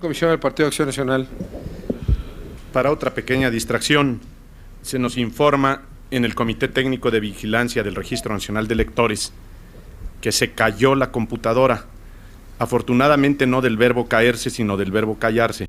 Comisión del Partido Acción Nacional. Para otra pequeña distracción, se nos informa en el Comité Técnico de Vigilancia del Registro Nacional de Electores que se cayó la computadora. Afortunadamente no del verbo caerse, sino del verbo callarse.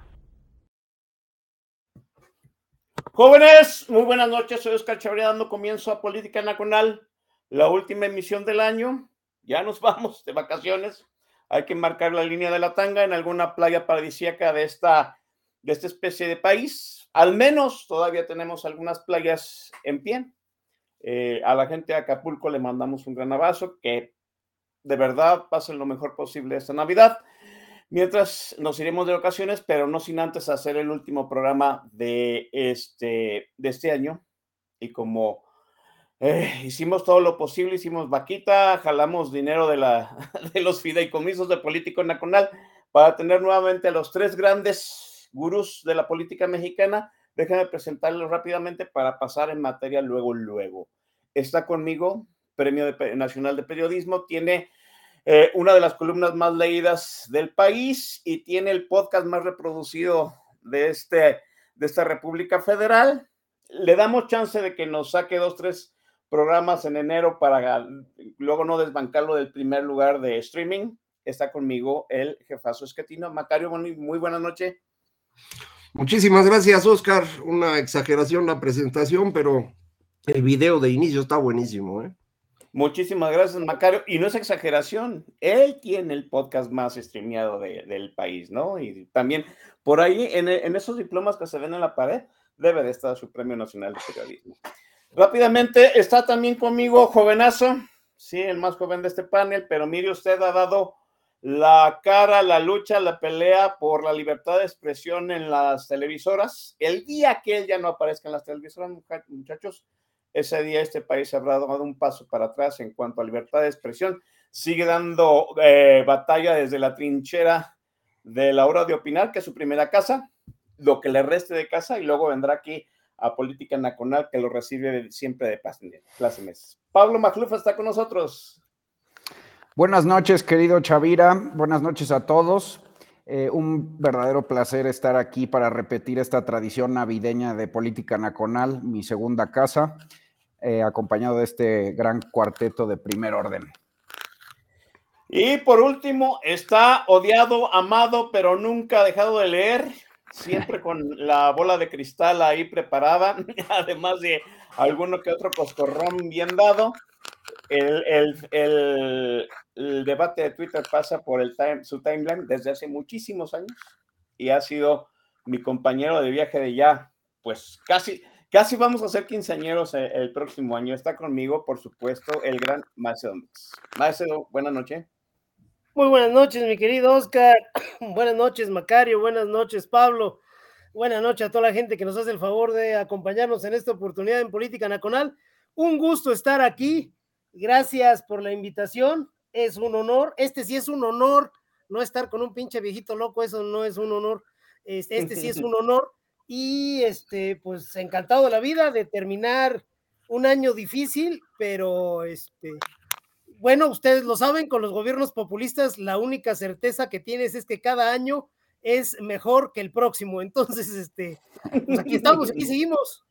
Jóvenes, muy buenas noches. Soy Oscar Chavarría dando comienzo a Política Nacional, la última emisión del año. Ya nos vamos de vacaciones. Hay que marcar la línea de la tanga en alguna playa paradisíaca de esta, de esta especie de país. Al menos todavía tenemos algunas playas en pie. Eh, a la gente de Acapulco le mandamos un gran abrazo. Que de verdad pasen lo mejor posible esta Navidad. Mientras nos iremos de ocasiones, pero no sin antes hacer el último programa de este, de este año. Y como eh, hicimos todo lo posible, hicimos vaquita, jalamos dinero de, la, de los fideicomisos de Político Nacional para tener nuevamente a los tres grandes gurús de la política mexicana. Déjenme presentarlos rápidamente para pasar en materia luego, luego. Está conmigo, Premio Nacional de Periodismo, tiene eh, una de las columnas más leídas del país y tiene el podcast más reproducido de, este, de esta República Federal. Le damos chance de que nos saque dos, tres programas en enero para luego no desbancarlo del primer lugar de streaming. Está conmigo el jefazo esquetino. Macario, muy, buenas noches. Muchísimas gracias, Oscar. Una exageración la presentación, pero el video de inicio está buenísimo, ¿eh? Muchísimas gracias, Macario. Y no es exageración, él tiene el podcast más streameado de- del país, ¿no? Y también por ahí, en, en esos diplomas que se ven en la pared, debe de estar su Premio Nacional de Periodismo. Rápidamente, está también conmigo jovenazo, sí, el más joven de este panel, pero mire, usted ha dado la cara, la lucha, la pelea por la libertad de expresión en las televisoras. El día que él ya no aparezca en las televisoras, mucha- muchachos, ese día este país habrá dado un paso para atrás en cuanto a libertad de expresión. Sigue dando eh, batalla desde la trinchera de la hora de opinar, que es su primera casa, lo que le reste de casa, y luego vendrá aquí a Política Nacional, que lo recibe siempre de clase meses. Pablo Maclufa está con nosotros. Buenas noches, querido Chavira. Buenas noches a todos. Eh, un verdadero placer estar aquí para repetir esta tradición navideña de Política Nacional, mi segunda casa, eh, acompañado de este gran cuarteto de primer orden. Y por último, está odiado, amado, pero nunca dejado de leer, siempre con la bola de cristal ahí preparada, además de alguno que otro coscorrón bien dado. El, el- el- el debate de Twitter pasa por el time- su timeline desde hace muchísimos años y ha sido mi compañero de viaje de ya, pues casi, casi vamos a ser quinceañeros el, el próximo año. Está conmigo, por supuesto, el gran Macedo. Mix. Macedo, buenas noches. Muy buenas noches, mi querido Oscar. Buenas noches, Macario. Buenas noches, Pablo. Buenas noches a toda la gente que nos hace el favor de acompañarnos en esta oportunidad en Política Nacional. Un gusto estar aquí. Gracias por la invitación. Es un honor. Este sí es un honor no estar con un pinche viejito loco, eso no es un honor. Este, este sí es un honor. Y este, pues encantado de la vida de terminar un año difícil, pero este, bueno, ustedes lo saben, con los gobiernos populistas la única certeza que tienes es que cada año es mejor que el próximo. Entonces, este, pues aquí estamos, aquí seguimos.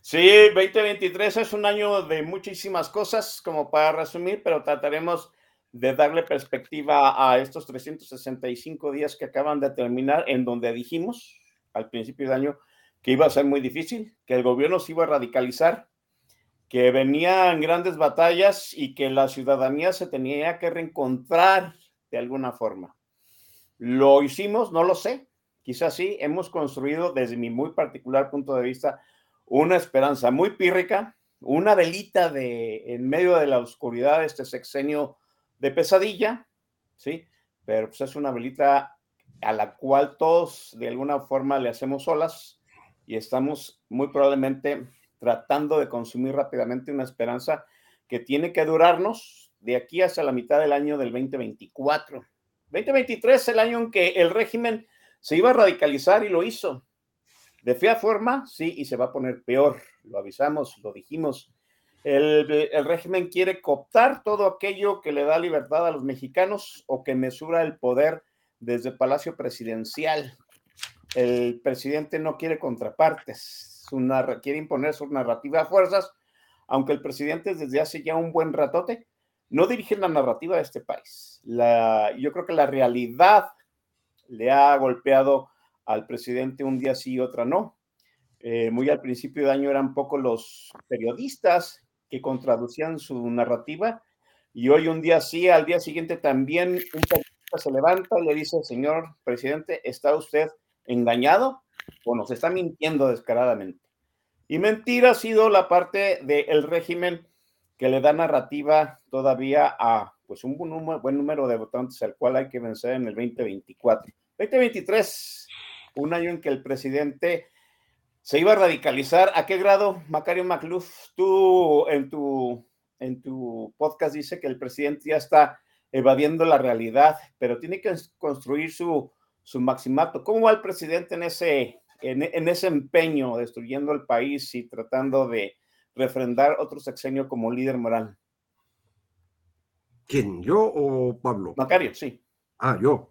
Sí, 2023 es un año de muchísimas cosas, como para resumir, pero trataremos de darle perspectiva a estos 365 días que acaban de terminar, en donde dijimos al principio de año que iba a ser muy difícil, que el gobierno se iba a radicalizar, que venían grandes batallas y que la ciudadanía se tenía que reencontrar de alguna forma. ¿Lo hicimos? No lo sé. Quizás sí, hemos construido desde mi muy particular punto de vista una esperanza muy pírrica, una velita de en medio de la oscuridad de este sexenio de pesadilla, ¿sí? Pero pues es una velita a la cual todos de alguna forma le hacemos olas y estamos muy probablemente tratando de consumir rápidamente una esperanza que tiene que durarnos de aquí hasta la mitad del año del 2024. 2023 es el año en que el régimen se iba a radicalizar y lo hizo. De fea forma, sí, y se va a poner peor. Lo avisamos, lo dijimos. El, el, régimen quiere cooptar todo aquello que le da libertad a los mexicanos o que mesura el poder desde Palacio Presidencial. El presidente no quiere contrapartes, su quiere imponer su narrativa a fuerzas, aunque el presidente desde hace ya un buen ratote no dirige la narrativa de este país. Yo creo que la realidad le ha golpeado al presidente un día sí y otra no. Eh, muy al principio de año eran poco los periodistas que contraducían su narrativa y hoy un día sí, al día siguiente también un periodista se levanta y le dice, señor presidente, ¿está usted engañado o nos está mintiendo descaradamente? Y mentira ha sido la parte del régimen que le da narrativa todavía a pues un buen número, de votantes al cual hay que vencer en el 2024. 2023 un año en que el presidente se iba a radicalizar. ¿A qué grado, Macario Macluf? Tú en tu, en tu podcast dice que el presidente ya está evadiendo la realidad, pero tiene que construir su, su maximato. ¿Cómo va el presidente en ese, en, en ese empeño, destruyendo el país y tratando de refrendar otro sexenio como líder moral? ¿Quién? ¿Yo o Pablo? Macario, sí. Ah, yo.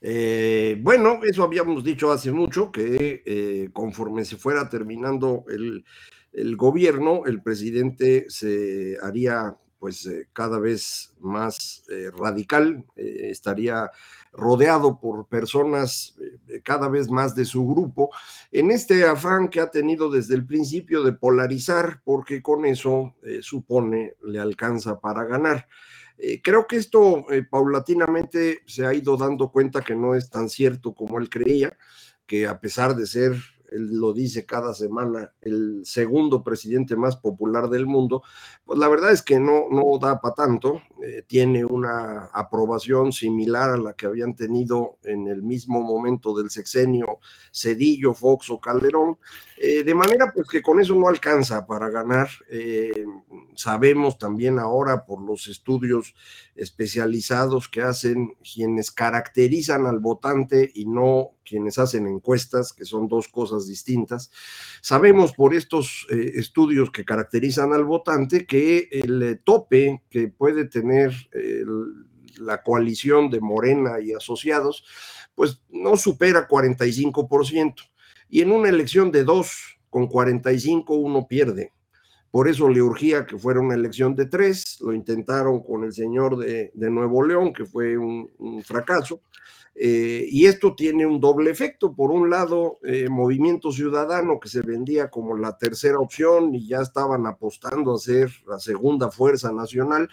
Eh, bueno, eso habíamos dicho hace mucho, que eh, conforme se fuera terminando el, el, gobierno, el presidente se haría pues eh, cada vez más eh, radical, eh, estaría rodeado por personas cada vez más de su grupo, en este afán que ha tenido desde el principio de polarizar, porque con eso supone le alcanza para ganar. Creo que esto paulatinamente se ha ido dando cuenta que no es tan cierto como él creía, que a pesar de ser él lo dice cada semana, el segundo presidente más popular del mundo, pues la verdad es que no, no da para tanto, eh, tiene una aprobación similar a la que habían tenido en el mismo momento del sexenio Cedillo, Fox o Calderón, eh, de manera pues que con eso no alcanza para ganar. Eh, sabemos también ahora por los estudios especializados que hacen quienes caracterizan al votante y no quienes hacen encuestas, que son dos cosas distintas. Sabemos por estos eh, estudios que caracterizan al votante que el tope que puede tener la coalición de Morena y asociados, pues no supera 45%. Y en una elección de dos con 45 uno pierde. Por eso le urgía que fuera una elección de tres, lo intentaron con el señor de, Nuevo León, que fue un, fracaso, eh, y esto tiene un doble efecto. Por un lado, eh, Movimiento Ciudadano, que se vendía como la tercera opción y ya estaban apostando a ser la segunda fuerza nacional,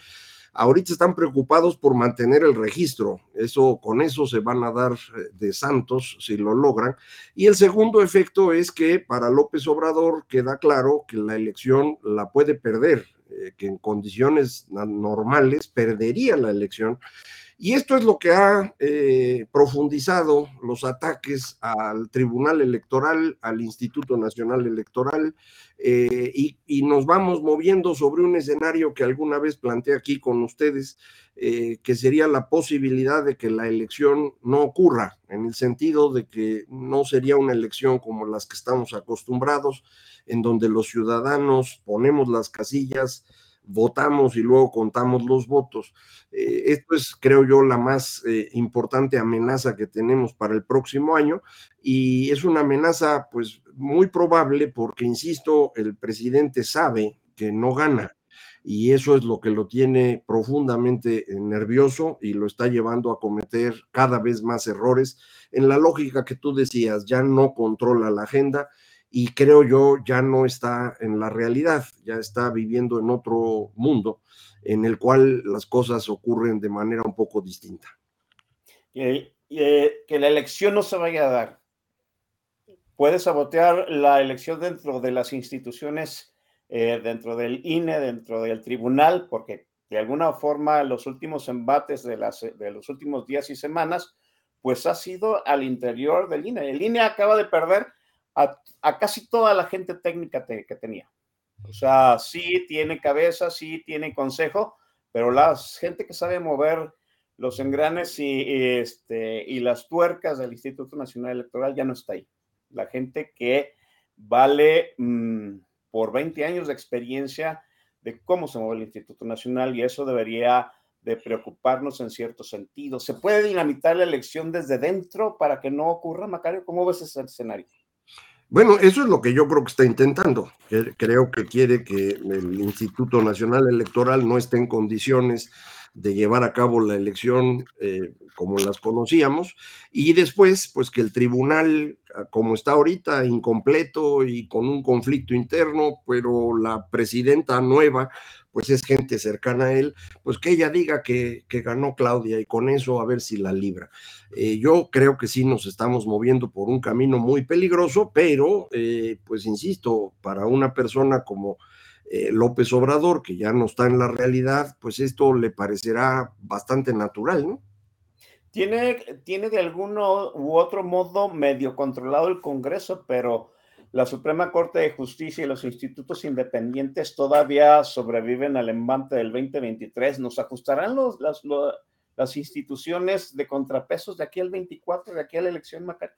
Ahorita están preocupados por mantener el registro. Eso, con eso se van a dar eh, de santos si lo logran. Y el segundo efecto es que para López Obrador queda claro que la elección la puede perder, eh, que en condiciones normales perdería la elección Y esto es lo que ha eh, profundizado los ataques al Tribunal Electoral, al Instituto Nacional Electoral, eh, y, nos vamos moviendo sobre un escenario que alguna vez planteé aquí con ustedes, eh, que sería la posibilidad de que la elección no ocurra, en el sentido de que no sería una elección como las que estamos acostumbrados, en donde los ciudadanos ponemos las casillas, votamos y luego contamos los votos. Eh, esto es, creo yo, la más eh, importante amenaza que tenemos para el próximo año y es una amenaza pues muy probable porque, insisto, el presidente sabe que no gana y eso es lo que lo tiene profundamente nervioso y lo está llevando a cometer cada vez más errores en la lógica que tú decías, ya no controla la agenda y creo yo ya no está en la realidad, ya está viviendo en otro mundo en el cual las cosas ocurren de manera un poco distinta. Eh, que la elección no se vaya a dar. Puede sabotear la elección dentro de las instituciones, eh, dentro del INE, dentro del tribunal, porque de alguna forma los últimos embates de, las, de los últimos días y semanas, pues ha sido al interior del INE. El INE acaba de perder a, casi toda la gente técnica que tenía. O sea, sí tiene cabeza, sí tiene consejo, pero la gente que sabe mover los engranes y, este, y las tuercas del Instituto Nacional Electoral ya no está ahí. La gente que vale mm, por 20 años de experiencia de cómo se mueve el Instituto Nacional y eso debería de preocuparnos en cierto sentido. ¿Se puede dinamitar la elección desde dentro para que no ocurra, Macario? ¿Cómo ves ese escenario? Bueno, eso es lo que yo creo que está intentando. Creo que quiere que el Instituto Nacional Electoral no esté en condiciones de llevar a cabo la elección eh, como las conocíamos y después, pues que el tribunal, ah, como está ahorita, incompleto y con un conflicto interno, pero la presidenta nueva, pues es gente cercana a él, pues que ella diga que, ganó Claudia y con eso a ver si la libra. Eh, yo creo que sí nos estamos moviendo por un camino muy peligroso, pero eh, pues insisto, para una persona como eh, López Obrador, que ya no está en la realidad, pues esto le parecerá bastante natural, ¿no? Tiene, tiene de alguno u otro modo medio controlado el Congreso, pero la Suprema Corte de Justicia y los institutos independientes todavía sobreviven al embate del 2023. ¿Nos ajustarán las instituciones de contrapesos de aquí al 24, de aquí a la elección, Macario?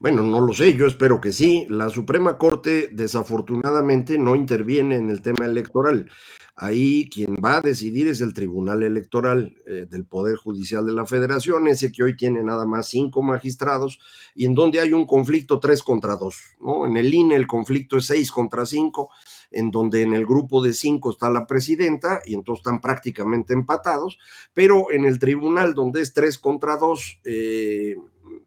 Bueno, no lo sé, yo espero que sí. La Suprema Corte desafortunadamente no interviene en el tema electoral. Ahí quien va a decidir es el Tribunal Electoral eh, del Poder Judicial de la Federación, ese que hoy tiene nada más cinco magistrados y en donde hay un conflicto tres contra dos. ¿no? En el INE el conflicto es seis contra cinco, en donde en el grupo de cinco está la presidenta y entonces están prácticamente empatados, pero en el tribunal donde es tres contra dos, eh,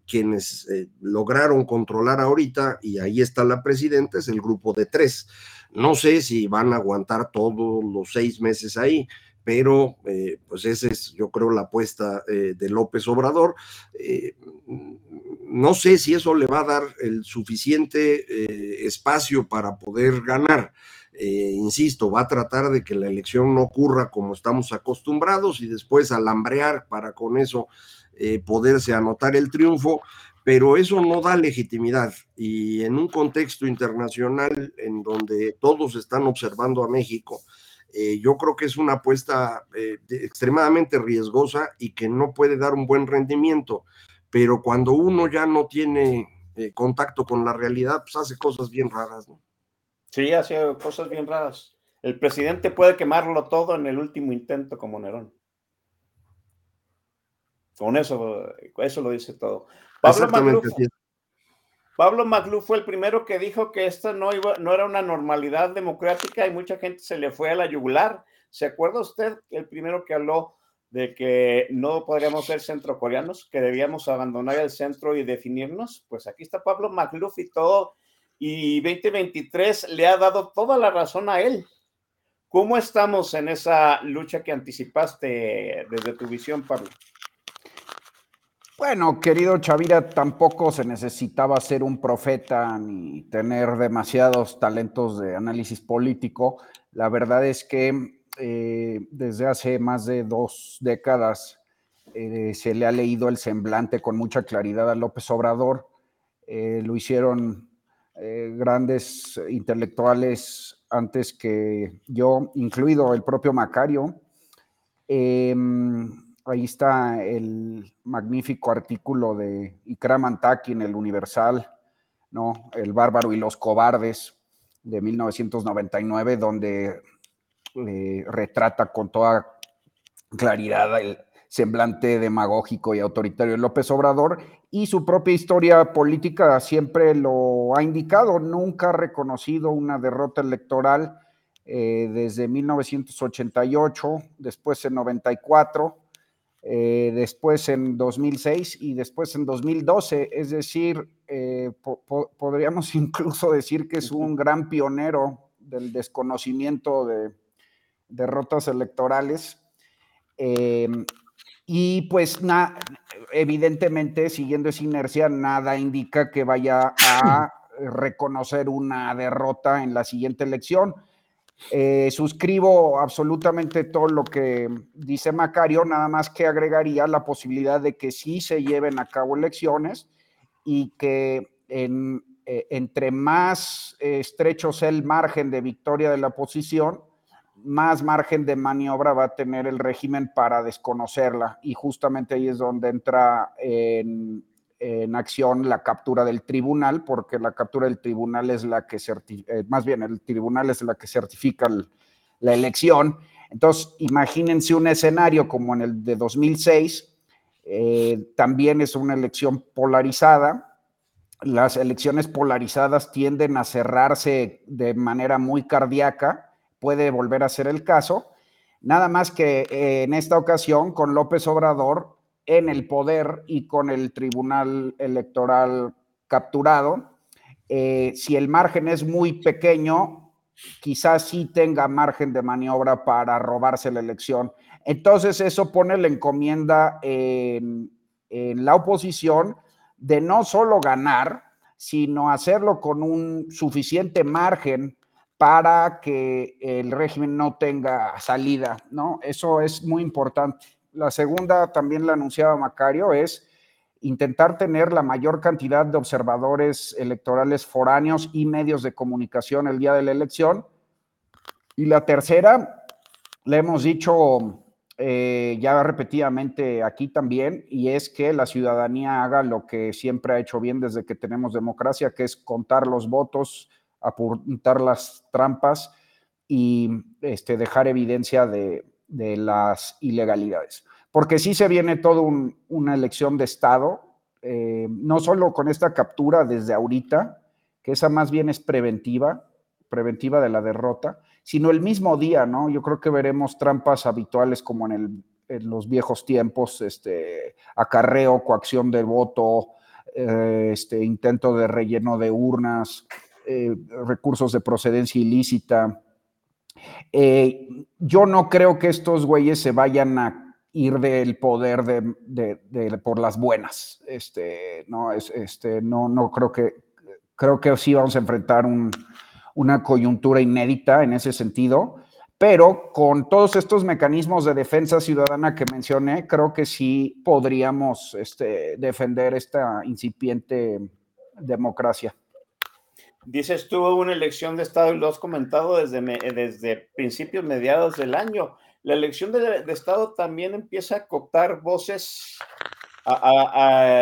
quienes eh, lograron controlar ahorita, y ahí está la presidenta, es el grupo de tres. No sé si van a aguantar todos los seis meses ahí, pero eh, pues esa es, yo creo, la apuesta eh, de López Obrador. no sé si eso le va a dar el suficiente espacio para poder ganar. insisto, va a tratar de que la elección no ocurra como estamos acostumbrados y después alambrear para con eso eh, poderse anotar el triunfo, pero eso no da legitimidad. Y en un contexto internacional en donde todos están observando a México, eh, yo creo que es una apuesta eh, extremadamente riesgosa y que no puede dar un buen rendimiento. Pero cuando uno ya no tiene contacto con la realidad, pues hace cosas bien raras, ¿no? Sí, hace cosas bien raras. El presidente puede quemarlo todo en el último intento como Nerón. Con eso, eso lo dice todo. Pablo Magluf, Pablo fue el primero que dijo que esta no, iba, no era una normalidad democrática y mucha gente se le fue a la yugular. ¿Se acuerda usted el primero que habló de que no podríamos ser centrocoreanos, que debíamos abandonar el centro y definirnos? Pues aquí está Pablo Magluf y todo, y 2023 le ha dado toda la razón a él. ¿Cómo estamos en esa lucha que anticipaste desde tu visión, Pablo? Bueno, querido Chavira, tampoco se necesitaba ser un profeta ni tener demasiados talentos de análisis político. La verdad es que eh, desde hace más de dos décadas eh, se le ha leído el semblante con mucha claridad a López Obrador. Eh, lo hicieron grandes intelectuales antes que yo, incluido el propio Macario. Ahí está el magnífico artículo de Ikram Antaki en el Universal, ¿no? El bárbaro y los cobardes de 1999, donde eh, retrata con toda claridad el semblante demagógico y autoritario de López Obrador y su propia historia política siempre lo ha indicado, nunca ha reconocido una derrota electoral eh, desde 1988, después en 94, eh, después en 2006 y después en 2012, es decir, podríamos incluso decir que es un gran pionero del desconocimiento de, derrotas electorales. Em, y pues evidentemente, siguiendo esa inercia, nada indica que vaya a reconocer una derrota en la siguiente elección. Eh, suscribo absolutamente todo lo que dice Macario, nada más que agregaría la posibilidad de que sí se lleven a cabo elecciones y que eh, entre más estrecho sea el margen de victoria de la oposición, más margen de maniobra va a tener el régimen para desconocerla. Y justamente ahí es donde entra en, acción la captura del tribunal, porque la captura del tribunal es la que certifica, eh, más bien el tribunal es la que certifica la elección. Entonces, imagínense un escenario como en el de 2006, eh, también es una elección polarizada. Las elecciones polarizadas tienden a cerrarse de manera muy cardíaca puede volver a ser el caso. Nada más que eh, en esta ocasión con López Obrador en el poder y con el Tribunal Electoral capturado, eh, si el margen es muy pequeño, quizás sí tenga margen de maniobra para robarse la elección. Entonces eso pone la encomienda en, en la oposición de no solo ganar, sino hacerlo con un suficiente margen para que el régimen no tenga salida, ¿no? Eso es muy importante. La segunda, también la anunciaba Macario, es intentar tener la mayor cantidad de observadores electorales foráneos y medios de comunicación el día de la elección. Y la tercera, le hemos dicho eh, ya repetidamente aquí también, y es que la ciudadanía haga lo que siempre ha hecho bien desde que tenemos democracia, que es contar los votos apuntar las trampas y este, dejar evidencia de, las ilegalidades. Porque sí se viene toda una elección de Estado, eh, no solo con esta captura desde ahorita, que esa más bien es preventiva, preventiva de la derrota, sino el mismo día, ¿no? Yo creo que veremos trampas habituales como en, los viejos tiempos, este, acarreo, coacción de voto, eh, este, intento de relleno de urnas, eh, recursos de procedencia ilícita. Eh, yo no creo que estos güeyes se vayan a ir del poder de, por las buenas. Este, no, es, este, no, no creo que, creo que sí vamos a enfrentar una coyuntura inédita en ese sentido, pero con todos estos mecanismos de defensa ciudadana que mencioné, creo que sí podríamos este, defender esta incipiente democracia. Dices, tuvo una elección de Estado y lo has comentado desde, desde principios, mediados del año. La elección de, Estado también empieza a cooptar voces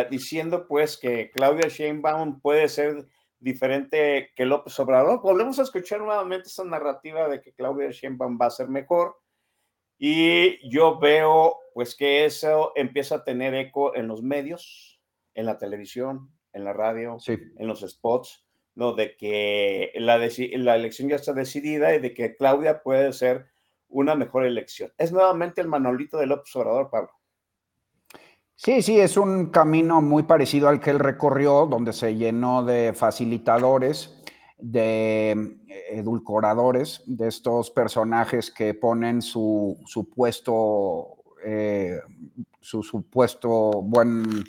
diciendo pues que Claudia Sheinbaum puede ser diferente que López Obrador. Volvemos a escuchar nuevamente esa narrativa de que Claudia Sheinbaum va a ser mejor. Y yo veo pues que eso empieza a tener eco en los medios, en la televisión, en la radio, en los spots ¿no? De que la, elección ya está decidida y de que Claudia puede ser una mejor elección. Es nuevamente el manolito del observador, Pablo. Sí, sí, es un camino muy parecido al que él recorrió, donde se llenó de facilitadores, de edulcoradores, de estos personajes que ponen su supuesto, eh, su supuesto buen,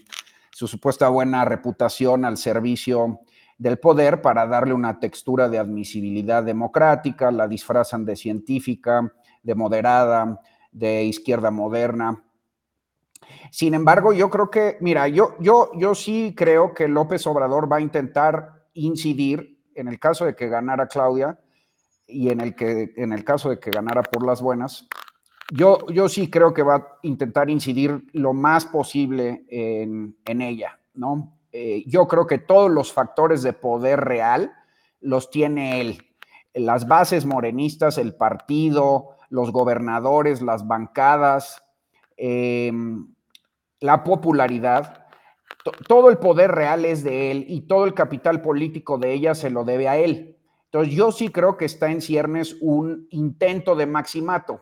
su supuesta buena reputación al servicio del poder para darle una textura de admisibilidad democrática, la disfrazan de científica, de moderada, de izquierda moderna. Sin embargo, yo creo que, mira, yo, yo, yo sí creo que López Obrador va a intentar incidir en el caso de que ganara Claudia y en el, que, en el caso de que ganara por las buenas. Yo, yo sí creo que va a intentar incidir lo más posible en, en ella, ¿no? Eh, yo creo que todos los factores de poder real los tiene él. Las bases morenistas, el partido, los gobernadores, las bancadas, em, la popularidad, todo el poder real es de él y todo el capital político de ella se lo debe a él. Entonces yo sí creo que está en ciernes un intento de maximato.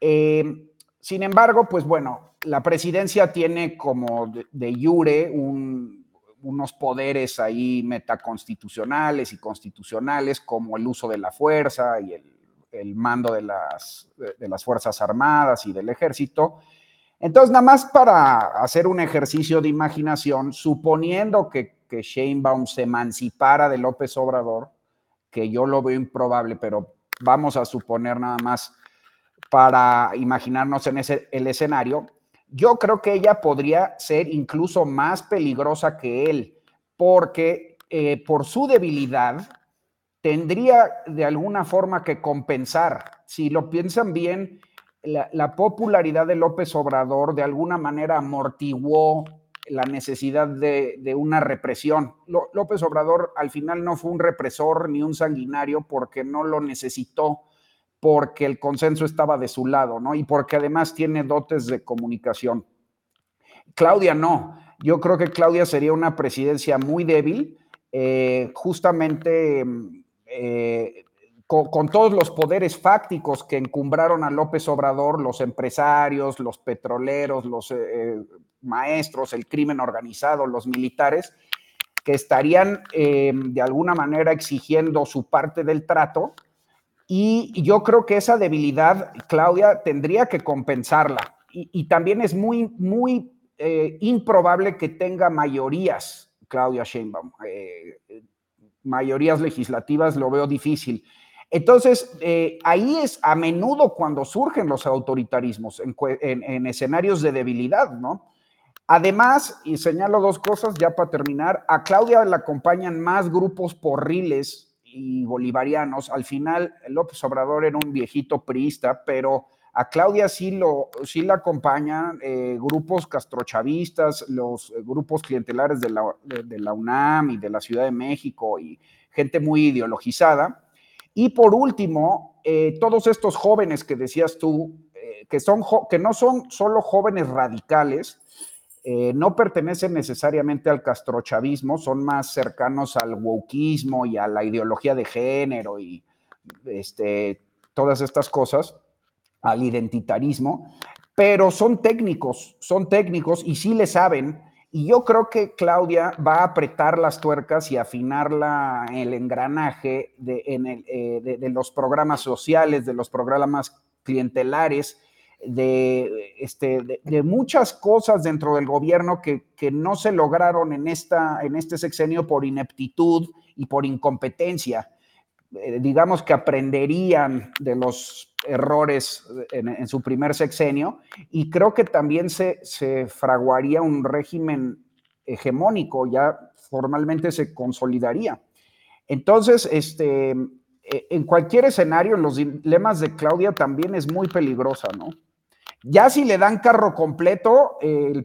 Em, sin embargo, pues bueno, la presidencia tiene como de, de jure unos poderes ahí metaconstitucionales y constitucionales, como el uso de la fuerza y el, mando de las, de las Fuerzas Armadas y del Ejército. Entonces, nada más para hacer un ejercicio de imaginación, suponiendo que, que Sheinbaum se emancipara de López Obrador, que yo lo veo improbable, pero vamos a suponer nada más para imaginarnos en ese, el escenario, yo creo que ella podría ser incluso más peligrosa que él, porque eh, por su debilidad tendría de alguna forma que compensar. Si lo piensan bien, la, popularidad de López Obrador de alguna manera amortiguó la necesidad de, una represión. López Obrador al final no fue un represor ni un sanguinario porque no lo necesitó, porque el consenso estaba de su lado, ¿no? Y porque además tiene dotes de comunicación. Claudia no. Yo creo que Claudia sería una presidencia muy débil, eh, justamente eh, con, todos los poderes fácticos que encumbraron a López Obrador, los empresarios, los petroleros, los eh, maestros, el crimen organizado, los militares, que estarían de alguna manera exigiendo su parte del trato. Y yo creo que esa debilidad, Claudia, tendría que compensarla. Y, también es muy, muy improbable que tenga mayorías, Claudia Sheinbaum mayorías legislativas lo veo difícil. Entonces, eh, ahí es a menudo cuando surgen los autoritarismos, en, escenarios de debilidad, ¿no? Además, y señalo dos cosas ya para terminar, a Claudia le acompañan más grupos porriles y bolivarianos. Al final, López Obrador era un viejito priista, pero a Claudia sí, lo, sí la acompañan eh, grupos castrochavistas, los eh, grupos clientelares de la, de, la, UNAM y de la Ciudad de México y gente muy ideologizada. Y por último, eh, todos estos jóvenes que decías tú, que, son que no son solo jóvenes radicales, no pertenecen necesariamente al castrochavismo, son más cercanos al wokismo y a la ideología de género y este, todas estas cosas al identitarismo, pero son técnicos, son técnicos y sí le saben. Y yo creo que Claudia va a apretar las tuercas y afinar el engranaje en el, eh, de, los programas sociales, de los programas clientelares, de, este, de, muchas cosas dentro del gobierno que, que, no se lograron en, esta, en este sexenio por ineptitud y por incompetencia. Eh, digamos que aprenderían de los errores en, su primer sexenio y creo que también se, se fraguaría un régimen hegemónico, ya formalmente se consolidaría. Entonces, este, e, en cualquier escenario, los dilemas de Claudia también es muy peligrosa, ¿no? Ya si le dan carro completo,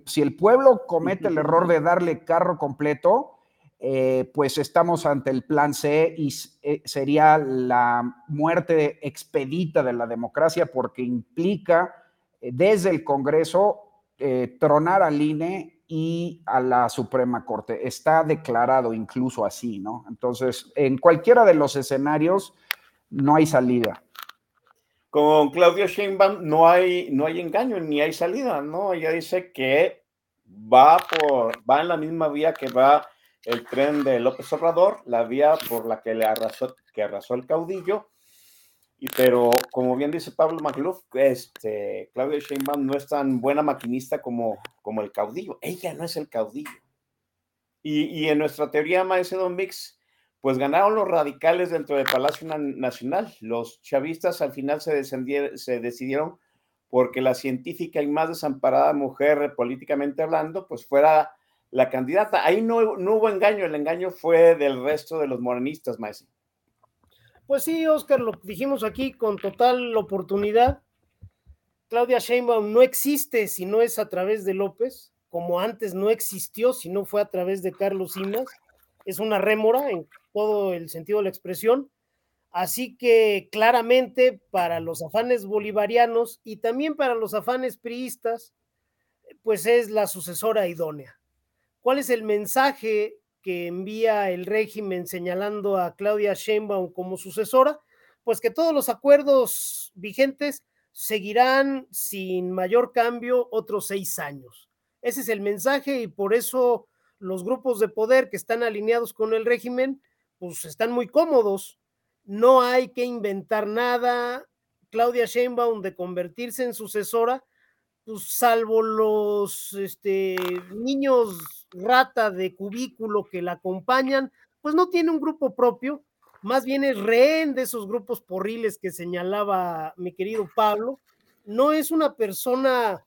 si el pueblo comete el error de darle carro completo, eh, pues estamos ante el plan C y eh, sería la muerte expedita de la democracia porque implica eh, desde el Congreso tronar al INE y a la Suprema Corte. Está declarado incluso así, ¿no? Entonces, en cualquiera de los escenarios no hay salida. Con Claudia Sheinbaum no hay, no hay engaño ni hay salida, ¿no? Ella dice que va, por, va en la misma vía que va el tren de López Obrador, la vía por la que le arrasó, que arrasó el caudillo. Y, pero como bien dice Pablo Magluf, este, Claudia Sheinbaum no es tan buena maquinista como, como el caudillo. Ella no es el caudillo. Y, y en nuestra teoría Maestro Don Mix, pues ganaron los radicales dentro del Palacio Nacional. Los chavistas al final se, decidieron porque la científica y más desamparada mujer políticamente hablando, pues fuera la candidata. Ahí no, no hubo engaño, el engaño fue del resto de los morenistas, maestro. Pues sí, Oscar, lo dijimos aquí con total oportunidad. Claudia Sheinbaum no existe si no es a través de López, como antes no existió si no fue a través de Carlos Simas. Es una rémora en todo el sentido de la expresión. Así que claramente para los afanes bolivarianos y también para los afanes priistas, pues es la sucesora idónea. ¿Cuál es el mensaje que envía el régimen señalando a Claudia Sheinbaum como sucesora? Pues que todos los acuerdos vigentes seguirán sin mayor cambio otros seis años. Ese es el mensaje y por eso los grupos de poder que están alineados con el régimen, pues están muy cómodos. No hay que inventar nada. Claudia Sheinbaum de convertirse en sucesora, pues salvo los este, niños rata de cubículo que la acompañan, pues no tiene un grupo propio, más bien es rehén de esos grupos porriles que señalaba mi querido Pablo. No es una persona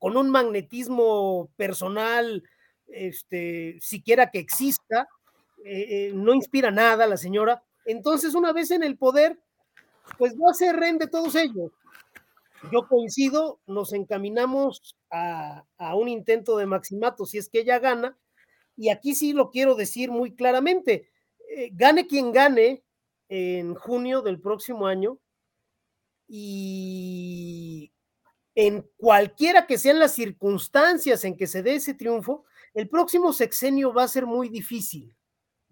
con un magnetismo personal, este, siquiera que exista, eh, eh, no inspira nada la señora. Entonces, una vez en el poder, pues va a ser rehén de todos ellos. Yo coincido, nos encaminamos a, un intento de maximato si es que ella gana, y aquí sí lo quiero decir muy claramente, eh, gane quien gane en junio del próximo año, y en cualquiera que sean las circunstancias en que se dé ese triunfo, el próximo sexenio va a ser muy difícil,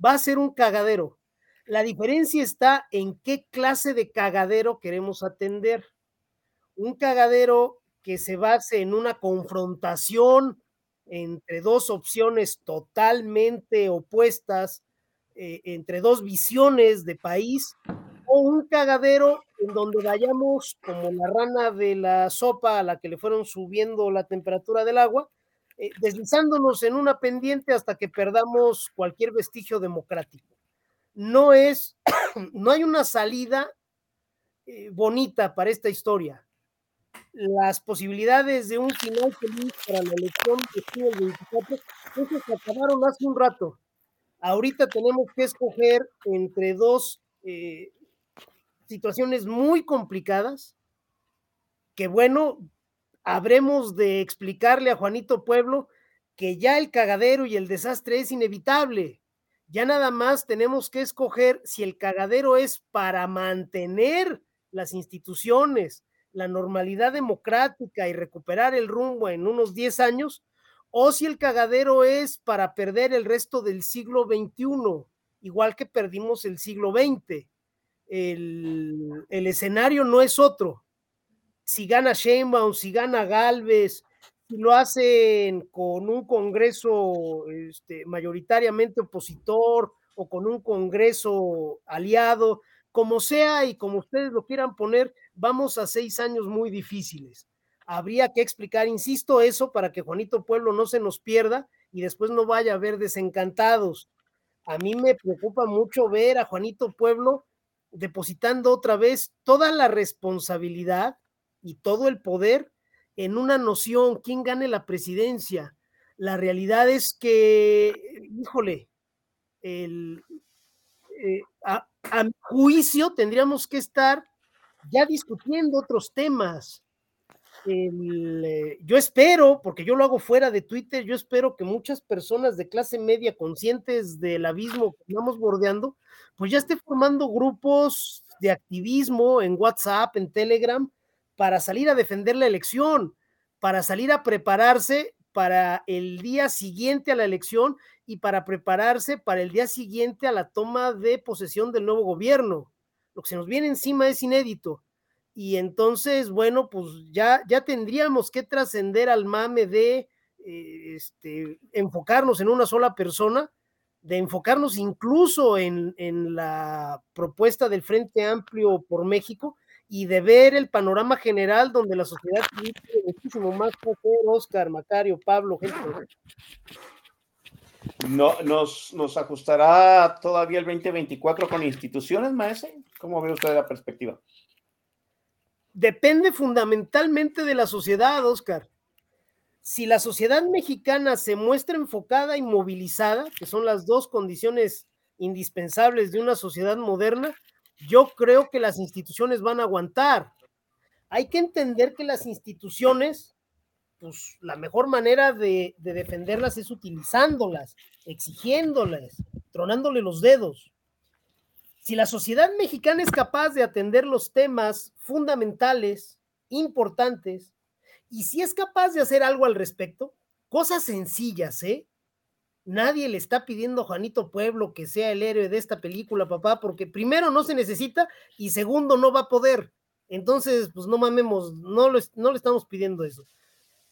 va a ser un cagadero. La diferencia está en qué clase de cagadero queremos atender un cagadero que se base en una confrontación entre dos opciones totalmente opuestas, eh, entre dos visiones de país, o un cagadero en donde vayamos como la rana de la sopa a la que le fueron subiendo la temperatura del agua, eh, deslizándonos en una pendiente hasta que perdamos cualquier vestigio democrático. No es, no hay una salida eh, bonita para esta historia las posibilidades de un final feliz para la elección de el 24, eso se acabaron hace un rato. Ahorita tenemos que escoger entre dos eh, situaciones muy complicadas, que bueno, habremos de explicarle a Juanito Pueblo que ya el cagadero y el desastre es inevitable. Ya nada más tenemos que escoger si el cagadero es para mantener las instituciones, la normalidad democrática y recuperar el rumbo en unos 10 años, o si el cagadero es para perder el resto del siglo XXI, igual que perdimos el siglo XX. El, el escenario no es otro. Si gana Sheinbaum, si gana Galvez, si lo hacen con un Congreso este, mayoritariamente opositor o con un Congreso aliado, como sea y como ustedes lo quieran poner, vamos a seis años muy difíciles. Habría que explicar, insisto, eso para que Juanito Pueblo no se nos pierda y después no vaya a ver desencantados. A mí me preocupa mucho ver a Juanito Pueblo depositando otra vez toda la responsabilidad y todo el poder en una noción, quién gane la presidencia. La realidad es que, híjole, el, eh, a, mi juicio tendríamos que estar ya discutiendo otros temas. Eh, yo espero, porque yo lo hago fuera de Twitter, yo espero que muchas personas de clase media conscientes del abismo que estamos bordeando, pues ya esté formando grupos de activismo en WhatsApp, en Telegram, para salir a defender la elección, para salir a prepararse para el día siguiente a la elección y para prepararse para el día siguiente a la toma de posesión del nuevo gobierno. Lo que se nos viene encima es inédito. Y entonces, bueno, pues ya, ya tendríamos que trascender al mame de eh, este, enfocarnos en una sola persona, de enfocarnos incluso en, en la propuesta del Frente Amplio por México y de ver el panorama general donde la sociedad tiene muchísimo más que hacer, Oscar, Macario, Pablo, gente. No, nos, ¿Nos ajustará todavía el 2024 con instituciones, maese? ¿Cómo ve usted la perspectiva? Depende fundamentalmente de la sociedad, Oscar. Si la sociedad mexicana se muestra enfocada y movilizada, que son las dos condiciones indispensables de una sociedad moderna, yo creo que las instituciones van a aguantar. Hay que entender que las instituciones pues la mejor manera de, defenderlas es utilizándolas, exigiéndolas, tronándole los dedos. Si la sociedad mexicana es capaz de atender los temas fundamentales, importantes, y si es capaz de hacer algo al respecto, cosas sencillas, ¿eh? Nadie le está pidiendo a Juanito Pueblo que sea el héroe de esta película, papá, porque primero no se necesita y segundo no va a poder. Entonces, pues no mamemos, no, no le estamos pidiendo eso.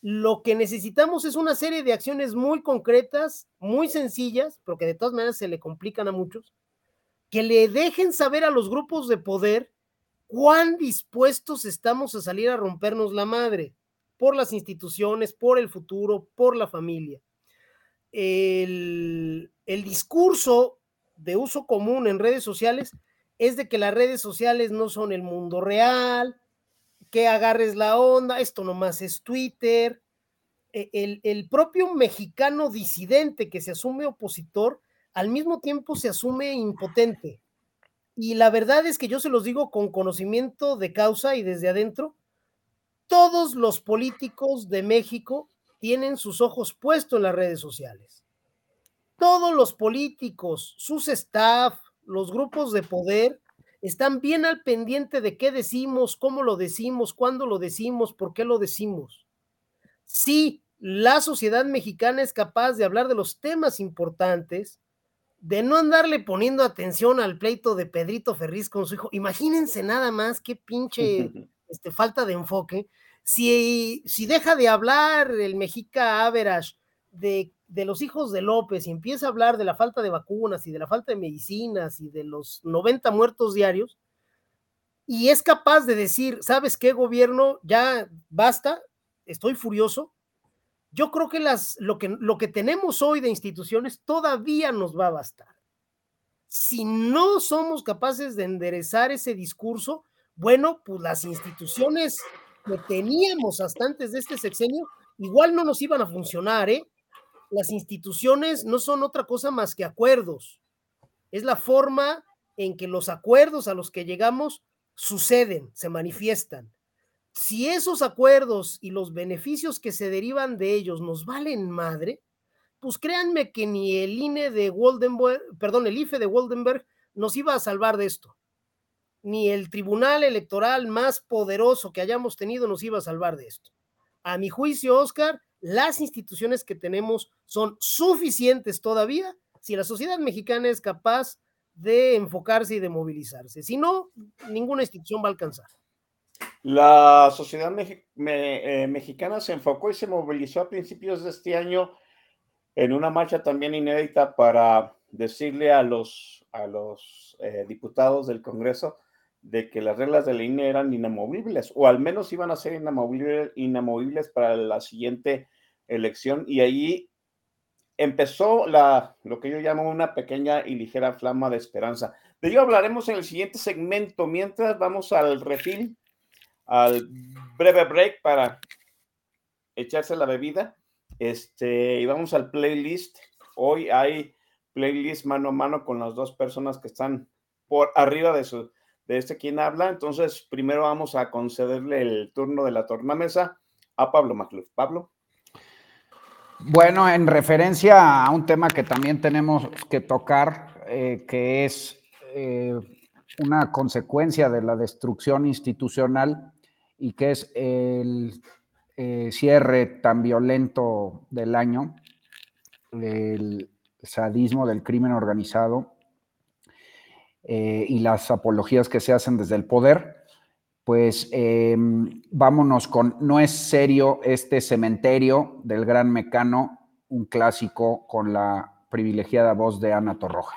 Lo que necesitamos es una serie de acciones muy concretas, muy sencillas, pero que de todas maneras se le complican a muchos, que le dejen saber a los grupos de poder cuán dispuestos estamos a salir a rompernos la madre por las instituciones, por el futuro, por la familia. El, el discurso de uso común en redes sociales es de que las redes sociales no son el mundo real, que agarres la onda, esto nomás es Twitter. E, el, el, propio mexicano disidente que se asume opositor, al mismo tiempo se asume impotente. Y la verdad es que yo se los digo con conocimiento de causa y desde adentro, todos los políticos de México tienen sus ojos puestos en las redes sociales. Todos los políticos, sus staff, los grupos de poder, están bien al pendiente de qué decimos, cómo lo decimos, cuándo lo decimos, por qué lo decimos. Si la sociedad mexicana es capaz de hablar de los temas importantes, de no andarle poniendo atención al pleito de Pedrito Ferriz con su hijo. Imagínense nada más qué pinche este, falta de enfoque. Si, si deja de hablar el Mexica Average de de los hijos de López y empieza a hablar de la falta de vacunas y de la falta de medicinas y de los 90 muertos diarios, y es capaz de decir, ¿sabes qué, gobierno? Ya basta, estoy furioso. Yo creo que, las, lo, que lo que tenemos hoy de instituciones todavía nos va a bastar. Si no somos capaces de enderezar ese discurso, bueno, pues las instituciones que teníamos hasta antes de este sexenio, igual no nos iban a funcionar, ¿eh? las instituciones no son otra cosa más que acuerdos. Es la forma en que los acuerdos a los que llegamos suceden, se manifiestan. Si esos acuerdos y los beneficios que se derivan de ellos nos valen madre, pues créanme que ni el INE de Woldenberg, perdón, el IFE de Woldenberg nos iba a salvar de esto. Ni el tribunal electoral más poderoso que hayamos tenido nos iba a salvar de esto. A mi juicio, Oscar, las instituciones que tenemos son suficientes todavía si la sociedad mexicana es capaz de enfocarse y de movilizarse. Si no, ninguna institución va a alcanzar. La sociedad eh, mexicana se enfocó y se movilizó a principios de este año en una marcha también inédita para decirle a los, a los eh, diputados del Congreso de que las reglas de la INE eran inamovibles, o al menos iban a ser inamovibles, inamovibles para la siguiente elección, y ahí empezó la, lo que yo llamo una pequeña y ligera flama de esperanza. De ello hablaremos en el siguiente segmento, mientras vamos al refil, al breve break para echarse la bebida, este, y vamos al playlist. Hoy hay playlist mano a mano con las dos personas que están por arriba de su de este quien habla. Entonces, primero vamos a concederle el turno de la tornamesa a Pablo Macluf. Pablo. Bueno, en referencia a un tema que también tenemos que tocar, eh, que es eh, una consecuencia de la destrucción institucional y que es el eh, cierre tan violento del año, el sadismo del crimen organizado eh, y las apologías que se hacen desde el poder, pues em, vámonos con No es serio este cementerio del gran mecano, un clásico con la privilegiada voz de Ana Torroja.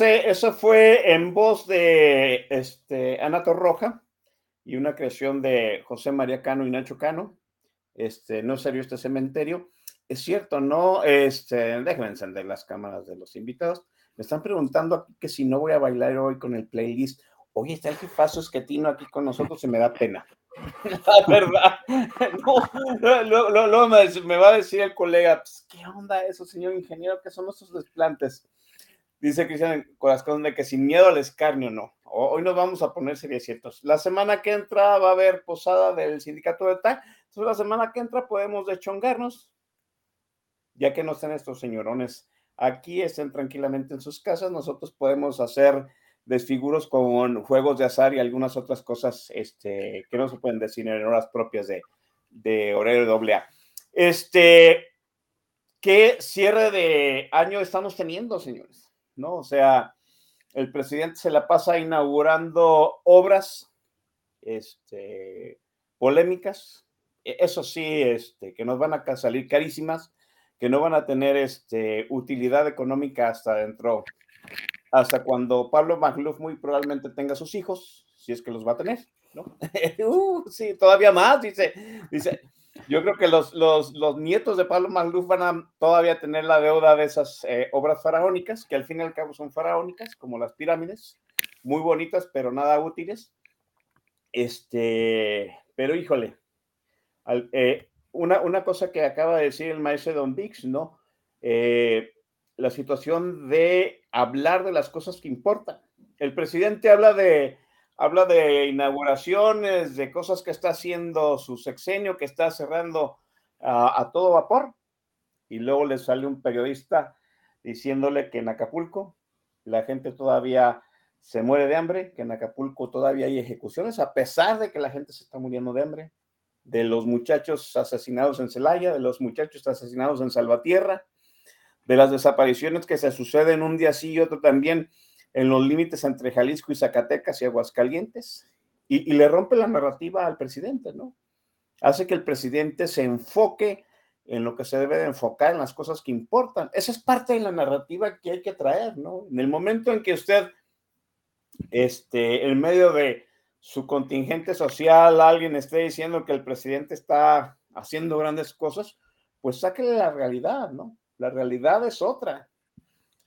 Eso, se, fue en voz de este, Ana Torroja y una creación de José María Cano y Nacho Cano. Este, no serio este cementerio. Es cierto, ¿no? Este, déjenme encender las cámaras de los invitados. Me están preguntando aquí que si no voy a bailar hoy con el playlist. Oye, está el jefazo esquetino aquí con nosotros y me da pena. La verdad. No, luego, me, va a decir el colega, "Pues, ¿qué onda eso, señor ingeniero? ¿Qué son estos desplantes? Dice Cristian Corazón de que sin miedo al escarnio, no. Hoy nos vamos a poner seriecitos. La semana que entra va a haber posada del sindicato de TAC. Entonces, la semana que entra podemos deschongarnos, ya que no estén estos señorones aquí, estén tranquilamente en sus casas. Nosotros podemos hacer desfiguros con juegos de azar y algunas otras cosas este, que no se pueden decir en horas propias de, de horario doble. Este, ¿qué cierre de año estamos teniendo, señores? ¿No? O sea, el presidente se la pasa inaugurando obras este, polémicas, e, eso sí, este, que nos van a salir carísimas, que no van a tener este, utilidad económica hasta dentro, hasta cuando Pablo Magluf muy probablemente tenga sus hijos, si es que los va a tener, ¿no? uh, sí, todavía más, dice, dice, yo creo que los, los, los, nietos de Pablo Magluf van a todavía tener la deuda de esas eh, obras faraónicas, que al fin y al cabo son faraónicas, como las pirámides, muy bonitas, pero nada útiles. Este, pero híjole, eh, una, una, cosa que acaba de decir el maestro Don Vix, ¿no? Eh, la situación de hablar de las cosas que importan. El presidente habla de, habla de inauguraciones, de cosas que está haciendo su sexenio, que está cerrando a, a todo vapor, y luego le sale un periodista diciéndole que en Acapulco la gente todavía se muere de hambre, que en Acapulco todavía hay ejecuciones, a pesar de que la gente se está muriendo de hambre, de los muchachos asesinados en Celaya, de los muchachos asesinados en Salvatierra, de las desapariciones que se suceden un día sí y otro también en los límites entre Jalisco y Zacatecas y Aguascalientes, y, le rompe la narrativa al presidente, ¿no? Hace que el presidente se enfoque en lo que se debe de enfocar, en las cosas que importan. Esa es parte de la narrativa que hay que traer, ¿no? En el momento en que usted este, en medio de su contingente social, alguien esté diciendo que el presidente está haciendo grandes cosas, pues sáquele la realidad, ¿no? La realidad es otra.